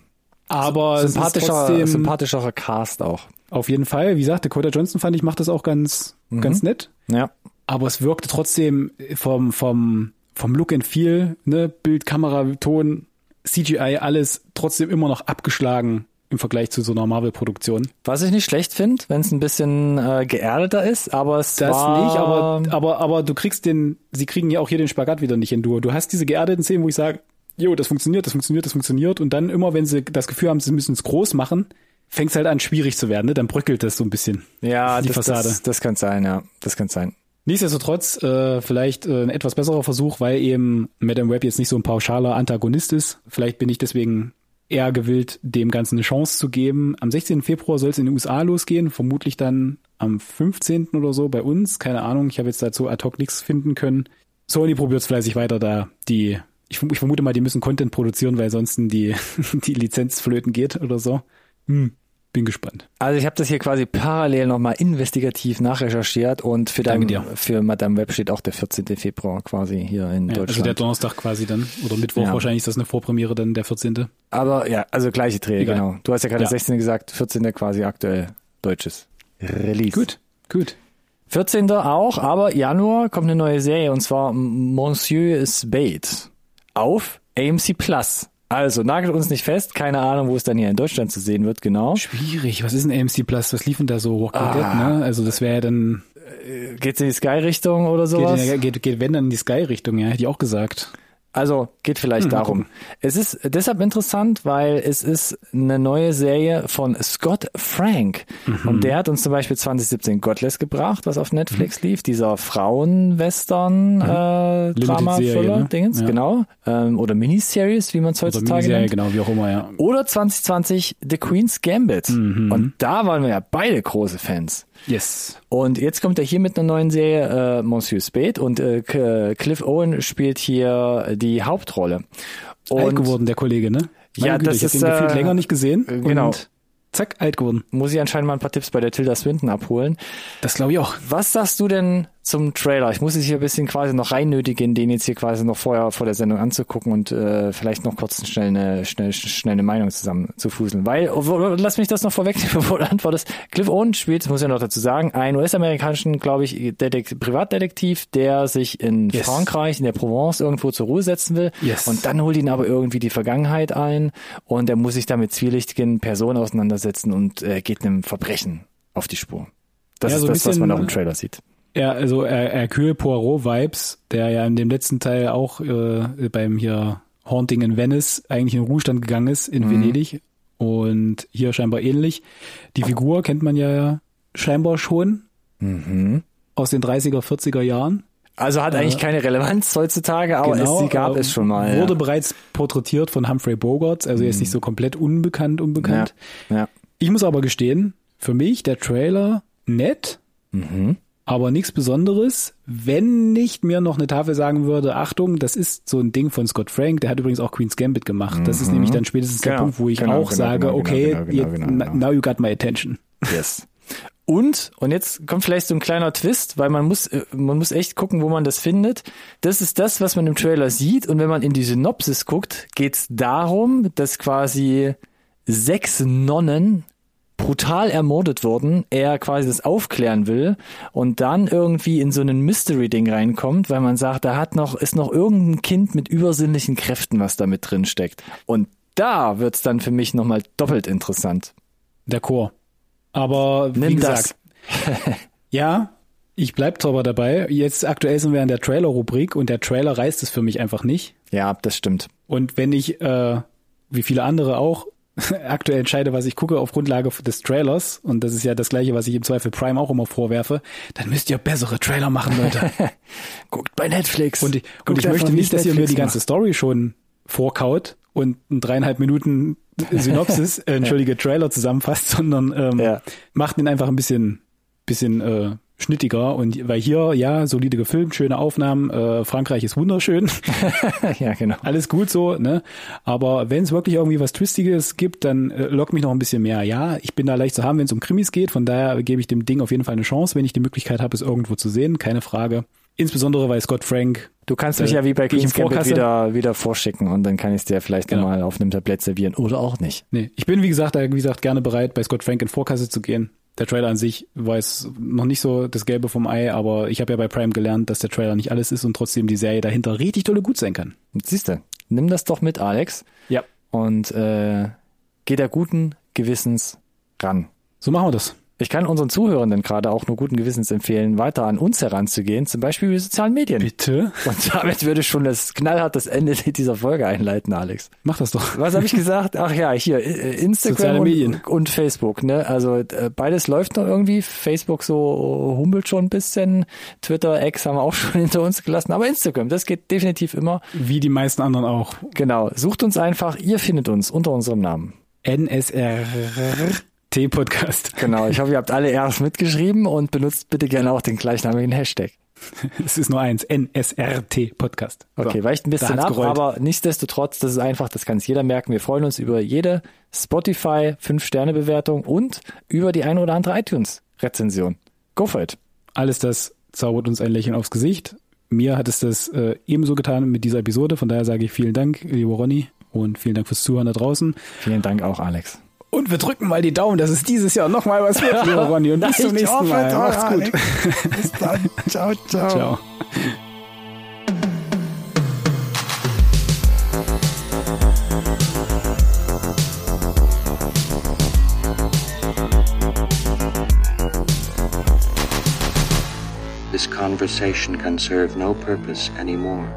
Aber Sympathischer, sympathischerer Cast auch. auf jeden Fall. Wie gesagt, Dakota Johnson fand ich macht das auch ganz, ganz nett. Ja. aber es wirkte trotzdem vom, vom, vom Look and Feel, ne, Bild, Kamera, Ton, CGI, alles trotzdem immer noch abgeschlagen im Vergleich zu so einer Marvel-Produktion. Was ich nicht schlecht finde, wenn es ein bisschen äh, geerdeter ist, aber es Das war, nicht, aber, aber, aber du kriegst den, sie kriegen ja auch hier den Spagat wieder nicht hin. Du, du hast diese geerdeten Szenen, wo ich sage, jo, das funktioniert, das funktioniert, das funktioniert. Und dann immer, wenn sie das Gefühl haben, sie müssen es groß machen, fängt es halt an, schwierig zu werden. Ne? Dann bröckelt das so ein bisschen. ja, die das, Fassade. das, das kann sein, ja, das kann sein. Nichtsdestotrotz äh, vielleicht äh, ein etwas besserer Versuch, weil eben Madame Web jetzt nicht so ein pauschaler Antagonist ist. Vielleicht bin ich deswegen eher gewillt, dem Ganzen eine Chance zu geben. Am 16. Februar soll es in den USA losgehen, vermutlich dann am 15. oder so bei uns. Keine Ahnung, ich habe jetzt dazu ad hoc nichts finden können. Sony probiert es fleißig weiter da. Die, ich, ich vermute mal, die müssen Content produzieren, weil sonst die, die Lizenz flöten geht oder so. Hm, bin gespannt. Also ich habe das hier quasi parallel nochmal investigativ nachrecherchiert und für, dein, für Madame Web steht auch der 14. Februar quasi hier in Ja, also Deutschland. der Donnerstag quasi dann. Oder Mittwoch Ja. wahrscheinlich ist das eine Vorpremiere dann, der 14. aber ja, also gleiche Dreh, Egal. genau. Du hast ja gerade Ja. 16. gesagt, 14. quasi aktuell deutsches. Release. Gut, gut. 14. auch, aber Januar kommt eine neue Serie und zwar Monsieur Spade auf AMC Plus. Also nagelt uns nicht fest, keine Ahnung, wo es dann hier in Deutschland zu sehen wird, genau. Schwierig. Was ist ein AMC Plus? Was lief denn da so? Walking Ah. Dead, ne? Also das wäre ja dann Geht's in die Sky-Richtung oder sowas? geht, geht, geht wenn dann in die Sky-Richtung, ja, hätte ich auch gesagt. Also geht vielleicht Hm, mal darum. Es ist deshalb interessant, weil es ist eine neue Serie von Scott Frank. Mhm. Und der hat uns zum Beispiel 2017 Godless gebracht, was auf Netflix lief, dieser Frauen-Western äh, Limited Drama Serie, Thriller ne? Dingens, Ja. genau. Ähm, oder Miniseries, wie man es heutzutage Miniserie, nennt. genau, wie auch immer, ja. Oder 2020 The Queen's Gambit. Mhm. Und da waren wir ja beide große Fans. Yes. Und jetzt kommt er hier mit einer neuen Serie, äh, Monsieur Spade, und äh, Cliff Owen spielt hier die Hauptrolle. Und alt geworden, der Kollege, ne? Ja, Güte, das ich ist, ihn gefühlt äh, länger nicht gesehen. äh, genau. Und zack, alt geworden. muss ich anscheinend mal ein paar Tipps bei der Tilda Swinton abholen. Das glaube ich auch. Was sagst du denn zum Trailer? Ich muss dich hier ein bisschen quasi noch reinnötigen, den jetzt hier quasi noch vorher vor der Sendung anzugucken und äh, vielleicht noch kurz schnell eine, schnell, schnell eine Meinung zusammen zu fuseln. Weil, oh, lass mich das noch vorwegnehmen, bevor du antwortest. Cliff Owen spielt, muss ich ja noch dazu sagen, einen US-amerikanischen, glaube ich, Detek Privatdetektiv, der sich in Yes. Frankreich, in der Provence irgendwo zur Ruhe setzen will. Yes. Und dann holt ihn aber irgendwie die Vergangenheit ein und er muss sich da mit zwielichtigen Personen auseinandersetzen und äh, geht einem Verbrechen auf die Spur. Das Ja, ist so das, was man auch im Trailer sieht. Ja, also er, Hercule Poirot-Vibes, der ja in dem letzten Teil auch äh, beim hier Haunting in Venice eigentlich in Ruhestand gegangen ist in Mhm. Venedig und hier scheinbar ähnlich. Die Figur kennt man ja scheinbar schon Mhm. aus den 30er, 40er Jahren. Also hat eigentlich keine Relevanz heutzutage, aber es, sie gab äh, es schon mal. Wurde ja. bereits porträtiert von Humphrey Bogart, also er ist nicht so komplett unbekannt, unbekannt. Ja. ja. Ich muss aber gestehen, für mich der Trailer nett, Mhm. Aber nichts Besonderes, wenn nicht mir noch eine Tafel sagen würde, Achtung, das ist so ein Ding von Scott Frank, der hat übrigens auch Queen's Gambit gemacht. Das ist nämlich dann spätestens der Genau, Punkt, wo ich genau, auch genau, sage, genau, okay, genau, genau, genau. now you got my attention. Yes. Und, und jetzt kommt vielleicht so ein kleiner Twist, weil man muss, äh, man muss echt gucken, wo man das findet. Das ist das, was man im Trailer sieht. Und wenn man in die Synopsis guckt, geht es darum, dass quasi sechs Nonnen brutal ermordet wurden, er quasi das aufklären will und dann irgendwie in so einen Mystery-Ding reinkommt, weil man sagt, da hat noch, ist noch irgendein Kind mit übersinnlichen Kräften, was da mit drin steckt. Und da wird's dann für mich nochmal doppelt interessant. Der Chor. Aber wie Nimm gesagt, ja, ich bleib aber dabei. Jetzt aktuell sind wir in der Trailer-Rubrik und der Trailer reißt es für mich einfach nicht. Ja, das stimmt. Und wenn ich, äh, wie viele andere auch, aktuell entscheide, was ich gucke auf Grundlage des Trailers, und das ist ja das gleiche, was ich im Zweifel Prime auch immer vorwerfe, dann müsst ihr bessere Trailer machen, Leute. Guckt bei Netflix. Und ich, Guckt und ich möchte nicht, dass ihr mir Netflix die ganze Story schon vorkaut und ein dreieinhalb Minuten Synopsis, äh, entschuldige, Trailer zusammenfasst, sondern ähm, Ja. macht den einfach ein bisschen, bisschen äh, schnittiger. Und weil hier, ja, solide gefilmt, schöne Aufnahmen, äh, Frankreich ist wunderschön. ja, genau. alles gut so, ne? Aber wenn es wirklich irgendwie was Twistiges gibt, dann äh, lockt mich noch ein bisschen mehr. Ja, ich bin da leicht zu haben, wenn es um Krimis geht. Von daher gebe ich dem Ding auf jeden Fall eine Chance, wenn ich die Möglichkeit habe, es irgendwo zu sehen. Keine Frage. Insbesondere, weil Scott Frank. Du kannst mich Äh, ja wie bei Queen's Gambit wieder, wieder vorschicken und dann kann ich es dir vielleicht Genau. mal auf einem Tablett servieren oder auch nicht. Nee, ich bin, wie gesagt, wie gesagt, gerne bereit, bei Scott Frank in Vorkasse zu gehen. Der Trailer an sich war jetzt noch nicht so das Gelbe vom Ei, aber ich habe ja bei Prime gelernt, dass der Trailer nicht alles ist und trotzdem die Serie dahinter richtig tolle gut sein kann. Siehst du, nimm das doch mit, Alex, Ja. und äh, geh da guten Gewissens ran. So machen wir das. Ich kann unseren Zuhörenden gerade auch nur guten Gewissens empfehlen, weiter an uns heranzugehen, zum Beispiel über sozialen Medien. Bitte? Und damit würde ich schon das knallhart das Ende dieser Folge einleiten, Alex. Mach das doch. Was habe ich gesagt? Ach ja, hier äh, Instagram Soziale Medien. und, und Facebook. Ne? Also äh, beides läuft noch irgendwie. Facebook so humpelt schon ein bisschen. Twitter, X haben wir auch schon hinter uns gelassen. Aber Instagram, das geht definitiv immer. Wie die meisten anderen auch. Genau. Sucht uns einfach. Ihr findet uns unter unserem Namen. NSRT Podcast. Genau. Ich hoffe, ihr habt alle R's mitgeschrieben und benutzt bitte gerne auch den gleichnamigen Hashtag. Es ist nur eins. NSRT Podcast. So, Okay, weicht ein bisschen ab, gerollt. aber nichtsdestotrotz, das ist einfach, das kann es jeder merken. Wir freuen uns über jede Spotify 5-Sterne-Bewertung und über die eine oder andere iTunes-Rezension. Go for it. Alles das zaubert uns ein Lächeln aufs Gesicht. Mir hat es das äh, ebenso getan mit dieser Episode. Von daher sage ich vielen Dank, lieber Ronny, und vielen Dank fürs Zuhören da draußen. Vielen Dank auch, Alex. Und wir drücken mal die Daumen, dass es dieses Jahr nochmal was wird, lieber Ronny. Und bis zum nächsten Mal. Macht's gut. Bis dann. Ciao, ciao. Ciao. This conversation can serve no purpose anymore.